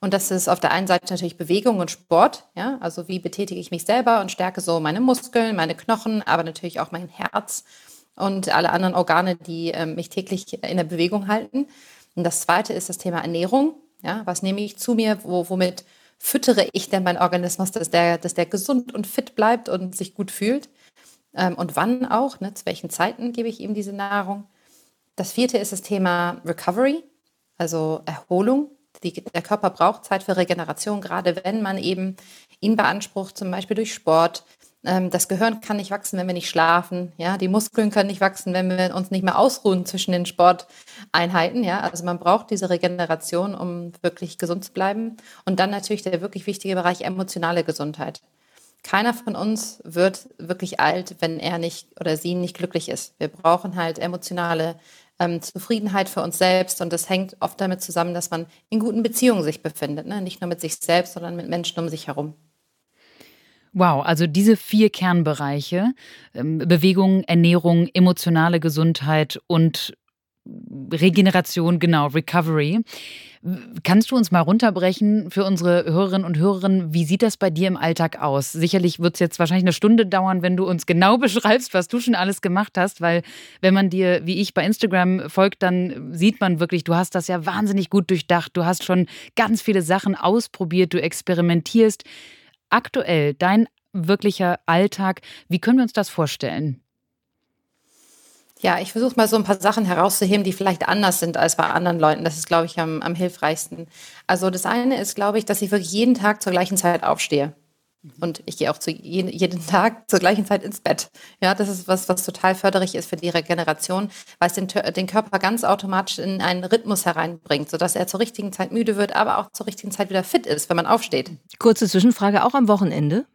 Und das ist auf der einen Seite natürlich Bewegung und Sport, ja, also wie betätige ich mich selber und stärke so meine Muskeln, meine Knochen, aber natürlich auch mein Herz und alle anderen Organe, die äh, mich täglich in der Bewegung halten. Und das zweite ist das Thema Ernährung. Ja, was nehme ich zu mir? Wo, womit füttere ich denn meinen Organismus, dass der, dass der gesund und fit bleibt und sich gut fühlt? Ähm, und wann auch? Ne? Zu welchen Zeiten gebe ich ihm diese Nahrung? Das vierte ist das Thema Recovery, also Erholung. Die, der Körper braucht Zeit für Regeneration, gerade wenn man eben ihn beansprucht, zum Beispiel durch Sport. Ähm, das Gehirn kann nicht wachsen, wenn wir nicht schlafen. Ja, die Muskeln können nicht wachsen, wenn wir uns nicht mehr ausruhen zwischen den Sporteinheiten. Ja, also man braucht diese Regeneration, um wirklich gesund zu bleiben. Und dann natürlich der wirklich wichtige Bereich emotionale Gesundheit. Keiner von uns wird wirklich alt, wenn er nicht oder sie nicht glücklich ist. Wir brauchen halt emotionale ähm, Zufriedenheit für uns selbst. Und das hängt oft damit zusammen, dass man in guten Beziehungen sich befindet. Ne? Nicht nur mit sich selbst, sondern mit Menschen um sich herum. Wow, also diese vier Kernbereiche, ähm, Bewegung, Ernährung, emotionale Gesundheit und Regeneration, genau, Recovery. Kannst du uns mal runterbrechen für unsere Hörerinnen und Hörer? Wie sieht das bei dir im Alltag aus? Sicherlich wird es jetzt wahrscheinlich eine Stunde dauern, wenn du uns genau beschreibst, was du schon alles gemacht hast, weil wenn man dir, wie ich, bei Instagram folgt, dann sieht man wirklich, du hast das ja wahnsinnig gut durchdacht. Du hast schon ganz viele Sachen ausprobiert, du experimentierst. Aktuell, dein wirklicher Alltag, wie können wir uns das vorstellen? Ja, ich versuche mal so ein paar Sachen herauszuheben, die vielleicht anders sind als bei anderen Leuten. Das ist, glaube ich, am, am hilfreichsten. Also das eine ist, glaube ich, dass ich wirklich jeden Tag zur gleichen Zeit aufstehe. Und ich gehe auch zu jeden, jeden Tag zur gleichen Zeit ins Bett. Ja, das ist was, was total förderlich ist für die Regeneration, weil es den, den Körper ganz automatisch in einen Rhythmus hereinbringt, sodass er zur richtigen Zeit müde wird, aber auch zur richtigen Zeit wieder fit ist, wenn man aufsteht. Kurze Zwischenfrage, auch am Wochenende?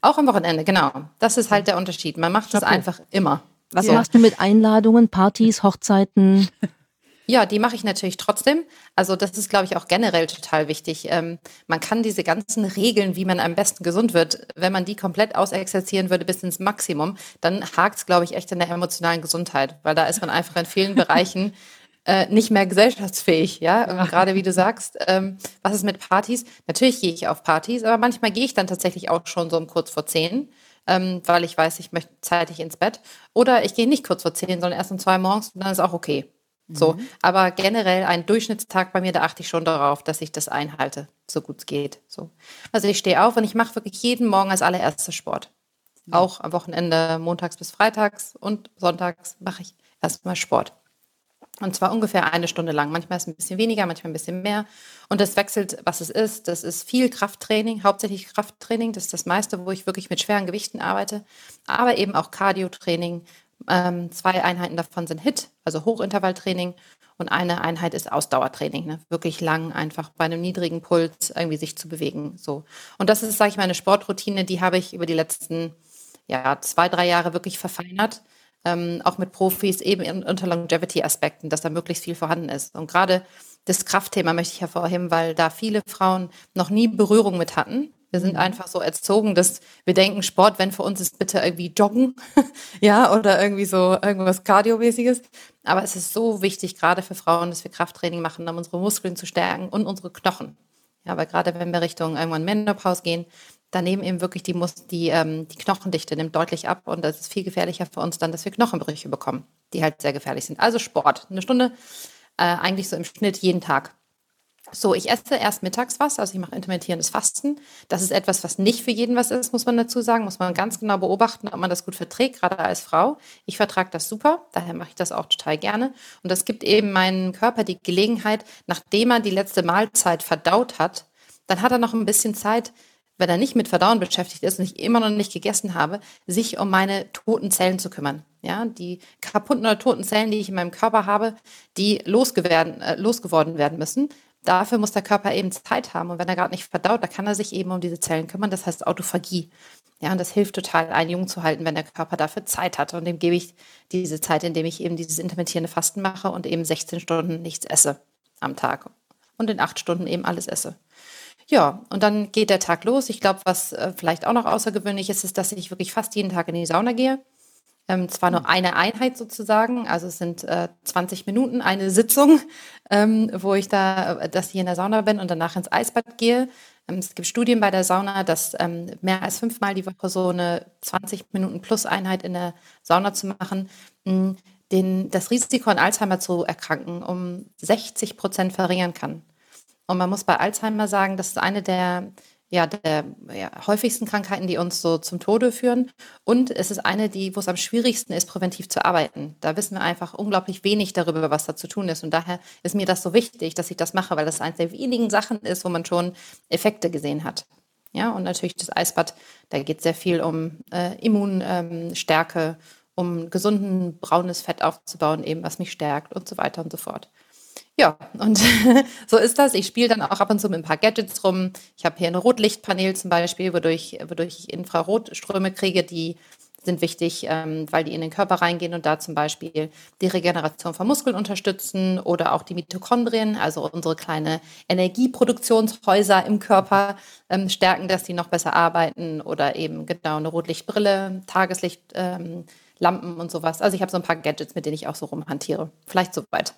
Auch am Wochenende, genau. Das ist halt der Unterschied. Man macht es einfach immer. Was so. machst du mit Einladungen, Partys, Hochzeiten? Ja, die mache ich natürlich trotzdem. Also das ist, glaube ich, auch generell total wichtig. Ähm, man kann diese ganzen Regeln, wie man am besten gesund wird, wenn man die komplett ausexerzieren würde bis ins Maximum, dann hakt es, glaube ich, echt in der emotionalen Gesundheit, weil da ist man einfach in vielen Bereichen äh, nicht mehr gesellschaftsfähig. Ja, gerade wie du sagst, ähm, was ist mit Partys? Natürlich gehe ich auf Partys, aber manchmal gehe ich dann tatsächlich auch schon so um kurz vor zehn ähm, weil ich weiß, ich möchte zeitig ins Bett. Oder ich gehe nicht kurz vor zehn, sondern erst um zwei morgens und dann ist auch okay. So, mhm. aber generell ein Durchschnittstag bei mir, da achte ich schon darauf, dass ich das einhalte, so gut es geht. So. Also ich stehe auf und ich mache wirklich jeden Morgen als allererstes Sport. Mhm. Auch am Wochenende, montags bis freitags und sonntags mache ich erstmal Sport. Und zwar ungefähr eine Stunde lang. Manchmal ist es ein bisschen weniger, manchmal ein bisschen mehr. Und das wechselt, was es ist. Das ist viel Krafttraining, hauptsächlich Krafttraining. Das ist das meiste, wo ich wirklich mit schweren Gewichten arbeite. Aber eben auch Cardio-Training. Ähm, zwei Einheiten davon sind HIT, also Hochintervalltraining. Und eine Einheit ist Ausdauertraining. Ne? Wirklich lang, einfach bei einem niedrigen Puls irgendwie sich zu bewegen. So. Und das ist, sage ich mal, eine Sportroutine, die habe ich über die letzten ja, zwei, drei Jahre wirklich verfeinert ähm, auch mit Profis eben in, unter Longevity-Aspekten, dass da möglichst viel vorhanden ist. Und gerade das Kraftthema möchte ich hervorheben, weil da viele Frauen noch nie Berührung mit hatten. Wir sind mhm. einfach so erzogen, dass wir denken, Sport, wenn für uns ist bitte irgendwie Joggen, ja, oder irgendwie so irgendwas Kardiomäßiges. Aber es ist so wichtig, gerade für Frauen, dass wir Krafttraining machen, um unsere Muskeln zu stärken und unsere Knochen. Ja, weil gerade wenn wir Richtung irgendwann Menopause gehen, da nehmen eben wirklich die, Mus die, ähm, die Knochendichte nimmt deutlich ab und das ist viel gefährlicher für uns dann, dass wir Knochenbrüche bekommen, die halt sehr gefährlich sind. Also Sport, eine Stunde, äh, eigentlich so im Schnitt jeden Tag. So, ich esse erst mittags was, also ich mache intermittierendes Fasten. Das ist etwas, was nicht für jeden was ist, muss man dazu sagen. Muss man ganz genau beobachten, ob man das gut verträgt, gerade als Frau. Ich vertrage das super, daher mache ich das auch total gerne. Und das gibt eben meinem Körper die Gelegenheit, nachdem er die letzte Mahlzeit verdaut hat, dann hat er noch ein bisschen Zeit, wenn er nicht mit Verdauen beschäftigt ist und ich immer noch nicht gegessen habe, sich um meine toten Zellen zu kümmern. Ja, die kaputten oder toten Zellen, die ich in meinem Körper habe, die losgeworden, äh, losgeworden werden müssen. Dafür muss der Körper eben Zeit haben. Und wenn er gerade nicht verdaut, dann kann er sich eben um diese Zellen kümmern. Das heißt Autophagie. Ja, und das hilft total, einen jung zu halten, wenn der Körper dafür Zeit hat. Und dem gebe ich diese Zeit, indem ich eben dieses intermittierende Fasten mache und eben 16 Stunden nichts esse am Tag. Und in acht Stunden eben alles esse. Ja, und dann geht der Tag los. Ich glaube, was äh, vielleicht auch noch außergewöhnlich ist, ist, dass ich wirklich fast jeden Tag in die Sauna gehe. Ähm, zwar nur eine Einheit sozusagen, also es sind äh, 20 Minuten, eine Sitzung, ähm, wo ich da, äh, dass ich in der Sauna bin und danach ins Eisbad gehe. Ähm, es gibt Studien bei der Sauna, dass ähm, mehr als fünfmal die Woche so eine 20 Minuten plus Einheit in der Sauna zu machen, mh, den, das Risiko an Alzheimer zu erkranken um 60 Prozent verringern kann. Und man muss bei Alzheimer sagen, das ist eine der, ja, der ja, häufigsten Krankheiten, die uns so zum Tode führen. Und es ist eine, die, wo es am schwierigsten ist, präventiv zu arbeiten. Da wissen wir einfach unglaublich wenig darüber, was da zu tun ist. Und daher ist mir das so wichtig, dass ich das mache, weil das eines der wenigen Sachen ist, wo man schon Effekte gesehen hat. Ja, und natürlich das Eisbad, da geht es sehr viel um äh, Immunstärke, ähm, um gesunden braunes Fett aufzubauen, eben was mich stärkt und so weiter und so fort. Ja, und so ist das. Ich spiele dann auch ab und zu mit ein paar Gadgets rum. Ich habe hier ein Rotlichtpanel zum Beispiel, wodurch, wodurch ich Infrarotströme kriege, die sind wichtig, ähm, weil die in den Körper reingehen und da zum Beispiel die Regeneration von Muskeln unterstützen oder auch die Mitochondrien, also unsere kleine Energieproduktionshäuser im Körper ähm, stärken, dass die noch besser arbeiten oder eben genau eine Rotlichtbrille, Tageslicht. Ähm, Lampen und sowas. Also ich habe so ein paar Gadgets, mit denen ich auch so rumhantiere. Vielleicht soweit.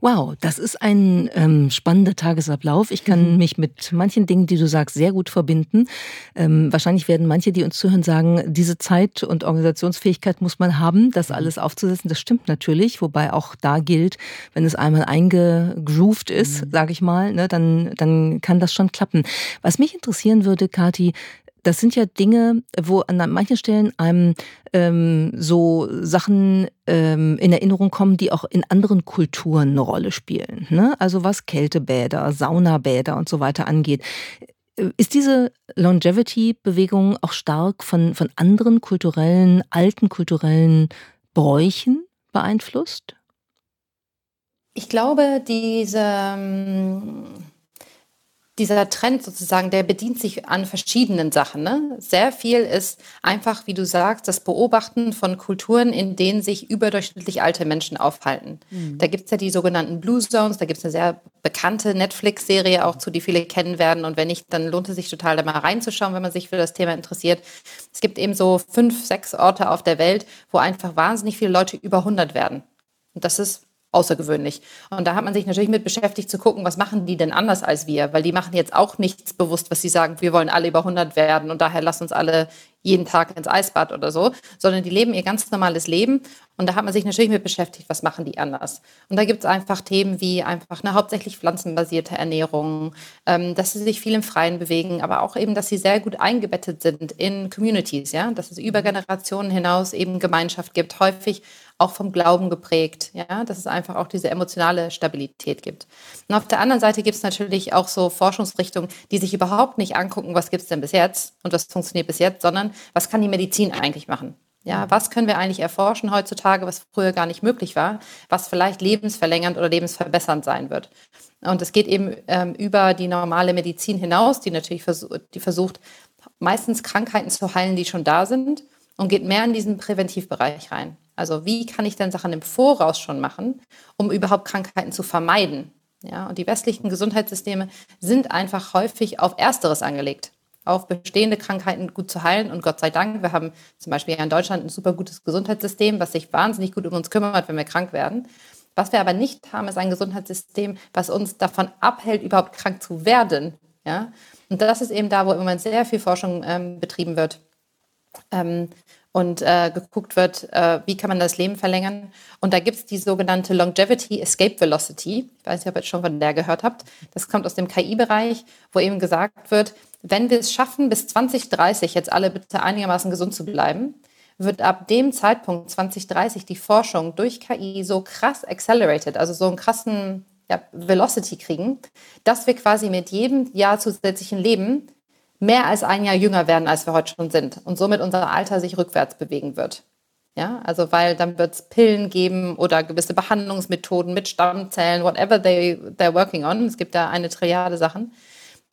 Wow, das ist ein ähm, spannender Tagesablauf. Ich kann mhm. mich mit manchen Dingen, die du sagst, sehr gut verbinden. Ähm, wahrscheinlich werden manche, die uns zuhören, sagen, diese Zeit und Organisationsfähigkeit muss man haben, das mhm. alles aufzusetzen. Das stimmt natürlich, wobei auch da gilt, wenn es einmal eingegroovt ist, mhm. sage ich mal, ne, dann, dann kann das schon klappen. Was mich interessieren würde, Kati, das sind ja Dinge, wo an manchen Stellen einem ähm, so Sachen ähm, in Erinnerung kommen, die auch in anderen Kulturen eine Rolle spielen. Ne? Also was Kältebäder, Saunabäder und so weiter angeht. Ist diese Longevity-Bewegung auch stark von, von anderen kulturellen, alten kulturellen Bräuchen beeinflusst? Ich glaube, diese ähm, dieser Trend sozusagen, der bedient sich an verschiedenen Sachen. Ne? Sehr viel ist einfach, wie du sagst, das Beobachten von Kulturen, in denen sich überdurchschnittlich alte Menschen aufhalten. Mhm. Da gibt es ja die sogenannten Blue Zones, da gibt es eine sehr bekannte Netflix-Serie auch zu, die viele kennen werden. Und wenn nicht, dann lohnt es sich total, da mal reinzuschauen, wenn man sich für das Thema interessiert. Es gibt eben so fünf, sechs Orte auf der Welt, wo einfach wahnsinnig viele Leute über 100 werden. Und das ist außergewöhnlich. Und da hat man sich natürlich mit beschäftigt zu gucken, was machen die denn anders als wir? Weil die machen jetzt auch nichts bewusst, was sie sagen, wir wollen alle über 100 werden und daher lass uns alle jeden Tag ins Eisbad oder so, sondern die leben ihr ganz normales Leben. Und da hat man sich natürlich mit beschäftigt, was machen die anders. Und da gibt es einfach Themen wie einfach eine hauptsächlich pflanzenbasierte Ernährung, ähm, dass sie sich viel im Freien bewegen, aber auch eben, dass sie sehr gut eingebettet sind in Communities, ja, dass es über Generationen hinaus eben Gemeinschaft gibt, häufig auch vom Glauben geprägt, ja, dass es einfach auch diese emotionale Stabilität gibt. Und auf der anderen Seite gibt es natürlich auch so Forschungsrichtungen, die sich überhaupt nicht angucken, was gibt es denn bis jetzt und was funktioniert bis jetzt, sondern was kann die Medizin eigentlich machen? Ja, was können wir eigentlich erforschen heutzutage, was früher gar nicht möglich war, was vielleicht lebensverlängernd oder lebensverbessernd sein wird? Und es geht eben ähm, über die normale Medizin hinaus, die natürlich vers die versucht, meistens Krankheiten zu heilen, die schon da sind und geht mehr in diesen Präventivbereich rein. Also wie kann ich denn Sachen im Voraus schon machen, um überhaupt Krankheiten zu vermeiden? Ja, und die westlichen Gesundheitssysteme sind einfach häufig auf Ersteres angelegt, auf bestehende Krankheiten gut zu heilen. Und Gott sei Dank, wir haben zum Beispiel in Deutschland ein super gutes Gesundheitssystem, was sich wahnsinnig gut um uns kümmert, wenn wir krank werden. Was wir aber nicht haben, ist ein Gesundheitssystem, was uns davon abhält, überhaupt krank zu werden. Ja? Und das ist eben da, wo im Moment sehr viel Forschung ähm, betrieben wird. Ähm, und äh, geguckt wird, äh, wie kann man das Leben verlängern. Und da gibt es die sogenannte Longevity Escape Velocity. Ich weiß nicht, ob ihr schon von der gehört habt. Das kommt aus dem KI-Bereich, wo eben gesagt wird, wenn wir es schaffen, bis 2030 jetzt alle bitte einigermaßen gesund zu bleiben, wird ab dem Zeitpunkt 2030 die Forschung durch KI so krass accelerated, also so einen krassen ja, Velocity kriegen, dass wir quasi mit jedem Jahr zusätzlichen Leben mehr als ein Jahr jünger werden, als wir heute schon sind und somit unser Alter sich rückwärts bewegen wird. Ja, also weil dann wird es Pillen geben oder gewisse Behandlungsmethoden mit Stammzellen, whatever they, they're working on. Es gibt da eine Triade Sachen,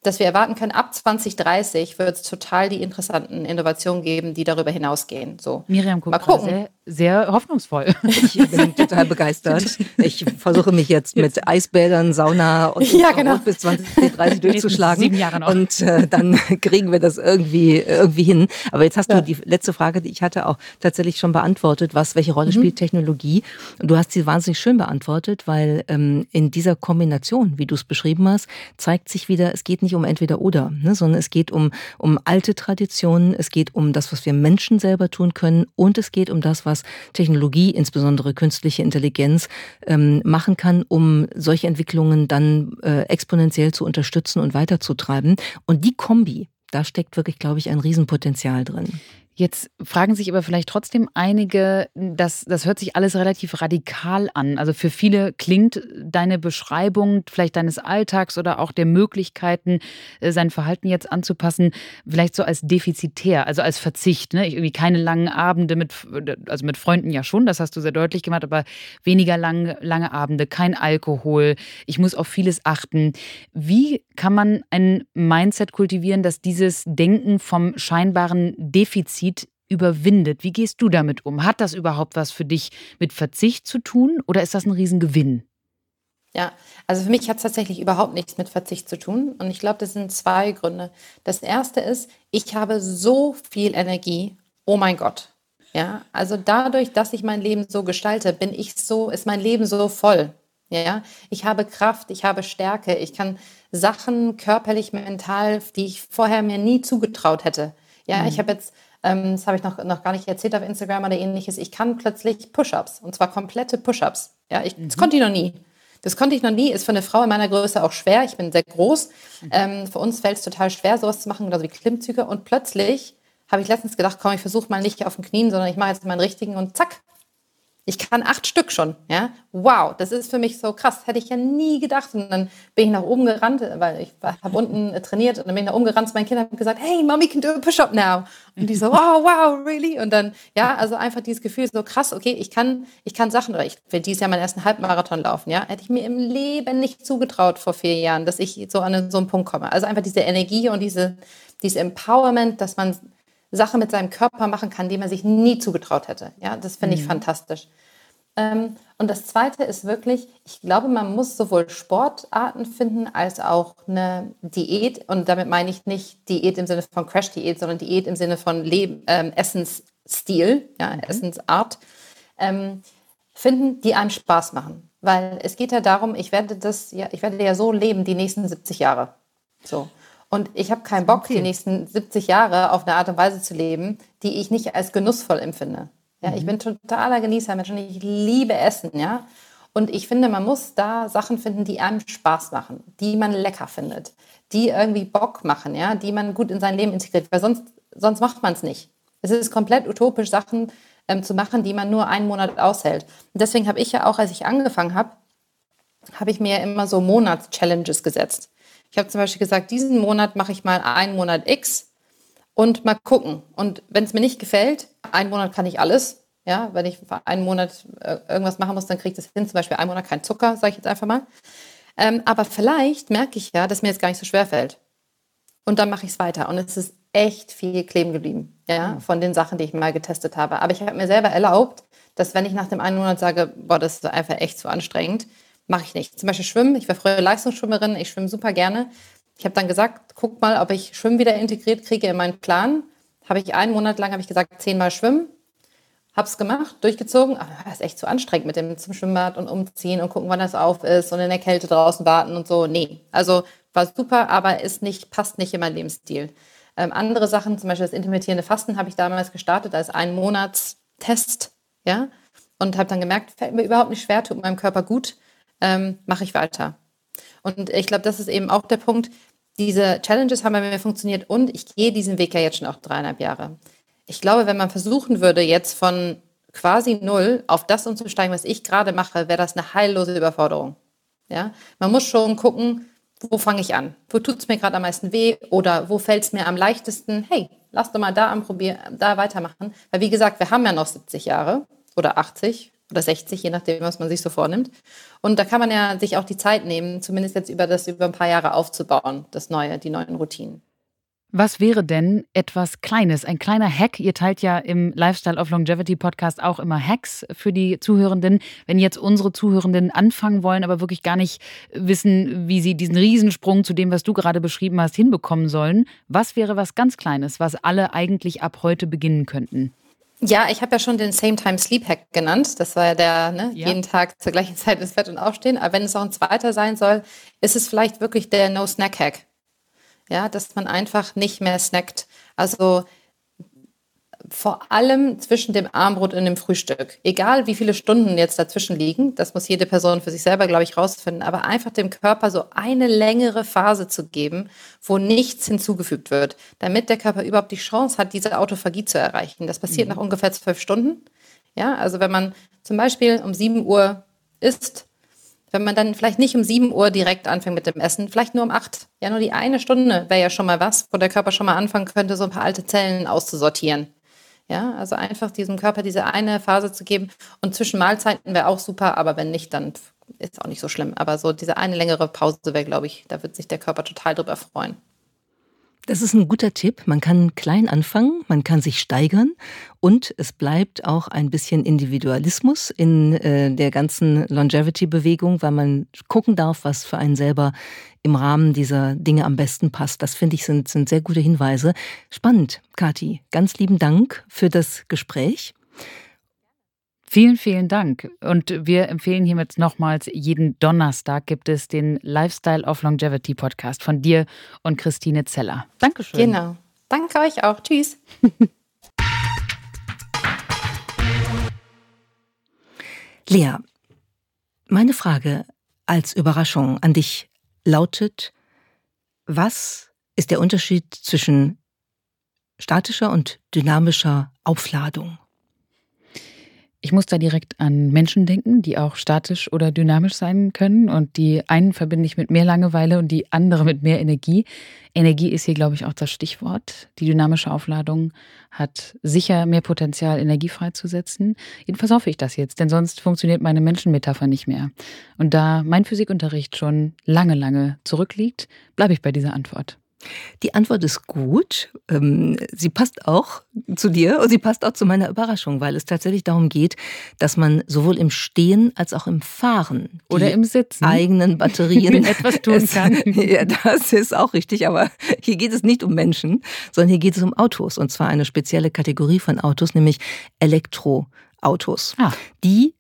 dass wir erwarten können, ab 2030 wird es total die interessanten Innovationen geben, die darüber hinausgehen. So. Miriam guckt Mal gucken. Sehr, hoffnungsvoll. Ich bin total begeistert. Ich versuche mich jetzt mit Eisbädern, Sauna und ja, genau. bis 2030 durchzuschlagen. Sieben Jahre noch. Und äh, dann kriegen wir das irgendwie, irgendwie hin. Aber jetzt hast ja. du die letzte Frage, die ich hatte, auch tatsächlich schon beantwortet. Was, welche Rolle mhm. spielt Technologie? Und du hast sie wahnsinnig schön beantwortet, weil ähm, in dieser Kombination, wie du es beschrieben hast, zeigt sich wieder, es geht nicht um entweder oder, ne, sondern es geht um, um alte Traditionen, es geht um das, was wir Menschen selber tun können und es geht um das, was was Technologie, insbesondere künstliche Intelligenz, ähm, machen kann, um solche Entwicklungen dann äh, exponentiell zu unterstützen und weiterzutreiben. Und die Kombi, da steckt wirklich, glaube ich, ein Riesenpotenzial drin. Jetzt fragen sich aber vielleicht trotzdem einige, das, das hört sich alles relativ radikal an. Also für viele klingt deine Beschreibung vielleicht deines Alltags oder auch der Möglichkeiten, äh, sein Verhalten jetzt anzupassen, vielleicht so als defizitär, also als Verzicht. Ne? Irgendwie keine langen Abende mit, also mit Freunden ja schon, das hast du sehr deutlich gemacht, aber weniger lang, lange Abende, kein Alkohol. Ich muss auf vieles achten. Wie kann man ein Mindset kultivieren, dass dieses Denken vom scheinbaren Defizit Defizit überwindet. Wie gehst du damit um? Hat das überhaupt was für dich mit Verzicht zu tun oder ist das ein Riesengewinn? Ja, also für mich hat es tatsächlich überhaupt nichts mit Verzicht zu tun. Und ich glaube, das sind zwei Gründe. Das erste ist, ich habe so viel Energie. Oh mein Gott. Ja, also dadurch, dass ich mein Leben so gestalte, bin ich so, ist mein Leben so voll. Ja, ich habe Kraft, ich habe Stärke, ich kann Sachen körperlich, mental, die ich vorher mir nie zugetraut hätte. Ja, mhm. ich habe jetzt ähm, das habe ich noch, noch gar nicht erzählt auf Instagram oder ähnliches, ich kann plötzlich Push-Ups und zwar komplette Push-Ups. Ja, ich, mhm. das konnte ich noch nie. Das konnte ich noch nie, ist für eine Frau in meiner Größe auch schwer. Ich bin sehr groß. Mhm. Ähm, für uns fällt es total schwer, sowas zu machen, genauso wie Klimmzüge. Und plötzlich habe ich letztens gedacht, komm, ich versuche mal nicht auf den Knien, sondern ich mache jetzt meinen richtigen und zack, ich kann acht Stück schon, ja. Wow, das ist für mich so krass. Hätte ich ja nie gedacht. Und dann bin ich nach oben gerannt, weil ich habe unten trainiert und dann bin ich nach oben gerannt zu meinen Kindern und gesagt, hey, Mommy can do a push-up now. Und die so, wow, wow, really? Und dann, ja, also einfach dieses Gefühl so krass, okay, ich kann, ich kann Sachen, oder ich will dieses Jahr meinen ersten Halbmarathon laufen, ja. Hätte ich mir im Leben nicht zugetraut vor vier Jahren, dass ich so an so einen Punkt komme. Also einfach diese Energie und diese, dieses Empowerment, dass man Sachen mit seinem Körper machen kann, die man sich nie zugetraut hätte. Ja, das finde ich mhm. fantastisch. Ähm, und das Zweite ist wirklich, ich glaube, man muss sowohl Sportarten finden als auch eine Diät. Und damit meine ich nicht Diät im Sinne von Crash-Diät, sondern Diät im Sinne von Leben, ähm, Essensstil, ja, okay. Essensart, ähm, finden, die einem Spaß machen. Weil es geht ja darum, ich werde das, ja, ich werde ja so leben die nächsten 70 Jahre. So. Und ich habe keinen Bock, die nächsten 70 Jahre auf eine Art und Weise zu leben, die ich nicht als genussvoll empfinde. Ja, mhm. ich bin totaler Genießermensch und ich liebe Essen, ja. Und ich finde, man muss da Sachen finden, die einem Spaß machen, die man lecker findet, die irgendwie Bock machen, ja, die man gut in sein Leben integriert, weil sonst, sonst macht man es nicht. Es ist komplett utopisch, Sachen ähm, zu machen, die man nur einen Monat aushält. Und deswegen habe ich ja auch, als ich angefangen habe, habe ich mir immer so Monats-Challenges gesetzt. Ich habe zum Beispiel gesagt, diesen Monat mache ich mal einen Monat X und mal gucken. Und wenn es mir nicht gefällt, einen Monat kann ich alles. Ja, wenn ich einen Monat äh, irgendwas machen muss, dann kriege ich das hin. Zum Beispiel einen Monat kein Zucker, sage ich jetzt einfach mal. Ähm, aber vielleicht merke ich ja, dass mir jetzt gar nicht so schwer fällt. Und dann mache ich es weiter. Und es ist echt viel kleben geblieben, ja, mhm. von den Sachen, die ich mal getestet habe. Aber ich habe mir selber erlaubt, dass wenn ich nach dem einen Monat sage, boah, das ist einfach echt zu anstrengend, mache ich nicht. Zum Beispiel Schwimmen. Ich war früher Leistungsschwimmerin, ich schwimme super gerne. Ich habe dann gesagt, guck mal, ob ich Schwimmen wieder integriert kriege in meinen Plan. Habe ich einen Monat lang, habe ich gesagt, zehnmal schwimmen. Habe es gemacht, durchgezogen. Aber das ist echt zu anstrengend mit dem zum Schwimmbad und umziehen und gucken, wann das auf ist und in der Kälte draußen warten und so. Nee, also war super, aber ist nicht, passt nicht in meinen Lebensstil. Ähm, andere Sachen, zum Beispiel das intermittierende Fasten, habe ich damals gestartet als ein Monatstest, ja, und habe dann gemerkt, fällt mir überhaupt nicht schwer, tut meinem Körper gut, ähm, mache ich weiter. Und ich glaube, das ist eben auch der Punkt. Diese Challenges haben bei mir funktioniert und ich gehe diesen Weg ja jetzt schon auch dreieinhalb Jahre. Ich glaube, wenn man versuchen würde, jetzt von quasi null auf das umzusteigen, was ich gerade mache, wäre das eine heillose Überforderung. Ja? Man muss schon gucken, wo fange ich an? Wo tut es mir gerade am meisten weh? Oder wo fällt es mir am leichtesten? Hey, lass doch mal da, am da weitermachen. Weil wie gesagt, wir haben ja noch 70 Jahre oder 80 oder 60, je nachdem, was man sich so vornimmt. Und da kann man ja sich auch die Zeit nehmen, zumindest jetzt über das über ein paar Jahre aufzubauen, das neue, die neuen Routinen. Was wäre denn etwas Kleines, ein kleiner Hack? Ihr teilt ja im Lifestyle of Longevity Podcast auch immer Hacks für die Zuhörenden. Wenn jetzt unsere Zuhörenden anfangen wollen, aber wirklich gar nicht wissen, wie sie diesen Riesensprung zu dem, was du gerade beschrieben hast, hinbekommen sollen, was wäre was ganz Kleines, was alle eigentlich ab heute beginnen könnten? Ja, ich habe ja schon den Same Time Sleep Hack genannt. Das war ja der, ne, ja. jeden Tag zur gleichen Zeit ins Bett und aufstehen. Aber wenn es auch ein zweiter sein soll, ist es vielleicht wirklich der No Snack Hack. Ja, dass man einfach nicht mehr snackt. Also vor allem zwischen dem Armbrot und dem Frühstück. Egal wie viele Stunden jetzt dazwischen liegen, das muss jede Person für sich selber, glaube ich, rausfinden, aber einfach dem Körper so eine längere Phase zu geben, wo nichts hinzugefügt wird, damit der Körper überhaupt die Chance hat, diese Autophagie zu erreichen. Das passiert mhm. nach ungefähr zwölf Stunden. Ja, also wenn man zum Beispiel um 7 Uhr isst, wenn man dann vielleicht nicht um 7 Uhr direkt anfängt mit dem Essen, vielleicht nur um 8. Ja, nur die eine Stunde wäre ja schon mal was, wo der Körper schon mal anfangen könnte, so ein paar alte Zellen auszusortieren. Ja, also einfach diesem Körper diese eine Phase zu geben. Und zwischen Mahlzeiten wäre auch super, aber wenn nicht, dann ist auch nicht so schlimm. Aber so diese eine längere Pause wäre, glaube ich, da wird sich der Körper total drüber freuen. Das ist ein guter Tipp. Man kann klein anfangen, man kann sich steigern und es bleibt auch ein bisschen Individualismus in äh, der ganzen Longevity-Bewegung, weil man gucken darf, was für einen selber im Rahmen dieser Dinge am besten passt. Das finde ich sind, sind sehr gute Hinweise. Spannend, Kati. Ganz lieben Dank für das Gespräch. Vielen, vielen Dank. Und wir empfehlen hiermit nochmals, jeden Donnerstag gibt es den Lifestyle of Longevity Podcast von dir und Christine Zeller. Dankeschön. Genau. Danke euch auch. Tschüss. Lea, meine Frage als Überraschung an dich lautet, was ist der Unterschied zwischen statischer und dynamischer Aufladung? Ich muss da direkt an Menschen denken, die auch statisch oder dynamisch sein können. Und die einen verbinde ich mit mehr Langeweile und die andere mit mehr Energie. Energie ist hier, glaube ich, auch das Stichwort. Die dynamische Aufladung hat sicher mehr Potenzial, Energie freizusetzen. Jedenverls hoffe ich das jetzt, denn sonst funktioniert meine Menschenmetapher nicht mehr. Und da mein Physikunterricht schon lange, lange zurückliegt, bleibe ich bei dieser Antwort. Die Antwort ist gut. Ähm, sie passt auch zu dir und sie passt auch zu meiner Überraschung, weil es tatsächlich darum geht, dass man sowohl im Stehen als auch im Fahren oder im Sitzen eigenen Batterien etwas tun kann. ja, das ist auch richtig, aber hier geht es nicht um Menschen, sondern hier geht es um Autos und zwar eine spezielle Kategorie von Autos, nämlich Elektroautos, ah. die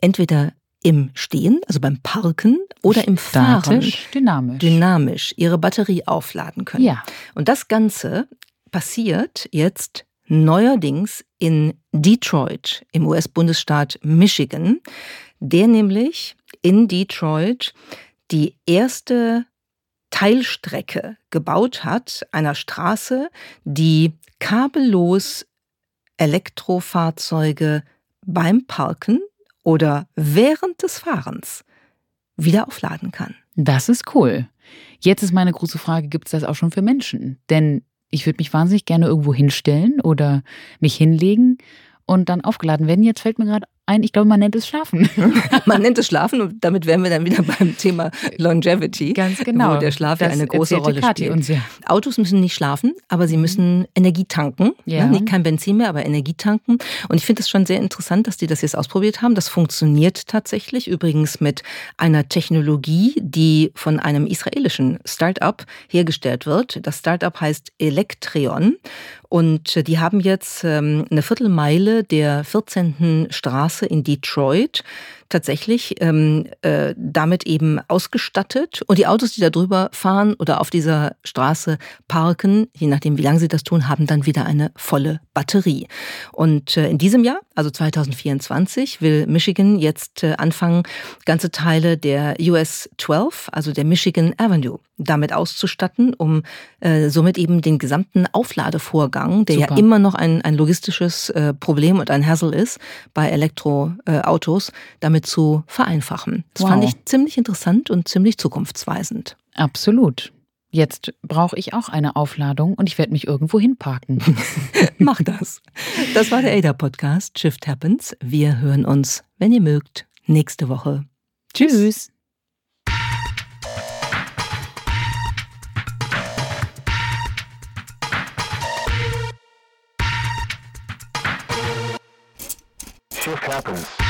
entweder im Stehen, also beim Parken oder im Fahren dynamisch. dynamisch ihre Batterie aufladen können. Ja. Und das Ganze passiert jetzt neuerdings in Detroit im US-Bundesstaat Michigan, der nämlich in Detroit die erste Teilstrecke gebaut hat, einer Straße, die kabellos Elektrofahrzeuge beim Parken oder während des Fahrens wieder aufladen kann. Das ist cool. Jetzt ist meine große Frage, gibt es das auch schon für Menschen? Denn ich würde mich wahnsinnig gerne irgendwo hinstellen oder mich hinlegen und dann aufgeladen werden. Jetzt fällt mir gerade ein, ich glaube, man nennt es Schlafen. man nennt es Schlafen und damit wären wir dann wieder beim Thema Longevity. Ganz genau. Wo der Schlaf ja eine große Rolle Kati spielt. Ja. Autos müssen nicht schlafen, aber sie müssen Energie tanken. Ja. Nicht kein Benzin mehr, aber Energie tanken. Und ich finde es schon sehr interessant, dass die das jetzt ausprobiert haben. Das funktioniert tatsächlich. Übrigens mit einer Technologie, die von einem israelischen Start-up hergestellt wird. Das Start-up heißt Electreon. Und die haben jetzt ähm, eine Viertelmeile der 14. Straße in Detroit tatsächlich ähm, äh, damit eben ausgestattet. Und die Autos, die da drüber fahren oder auf dieser Straße parken, je nachdem wie lange sie das tun, haben dann wieder eine volle Batterie. Und äh, in diesem Jahr, also 2024, will Michigan jetzt äh, anfangen, ganze Teile der US 12, also der Michigan Avenue, damit auszustatten, um äh, somit eben den gesamten Aufladevorgang, der Super. ja immer noch ein, ein logistisches äh, Problem und ein Hassel ist bei Elektroautos, damit zu vereinfachen. Das wow. fand ich ziemlich interessant und ziemlich zukunftsweisend. Absolut. Jetzt brauche ich auch eine Aufladung und ich werde mich irgendwo hinparken. Mach das. Das war der ADA-Podcast Shift Happens. Wir hören uns, wenn ihr mögt, nächste Woche. Tschüss. Shift Happens.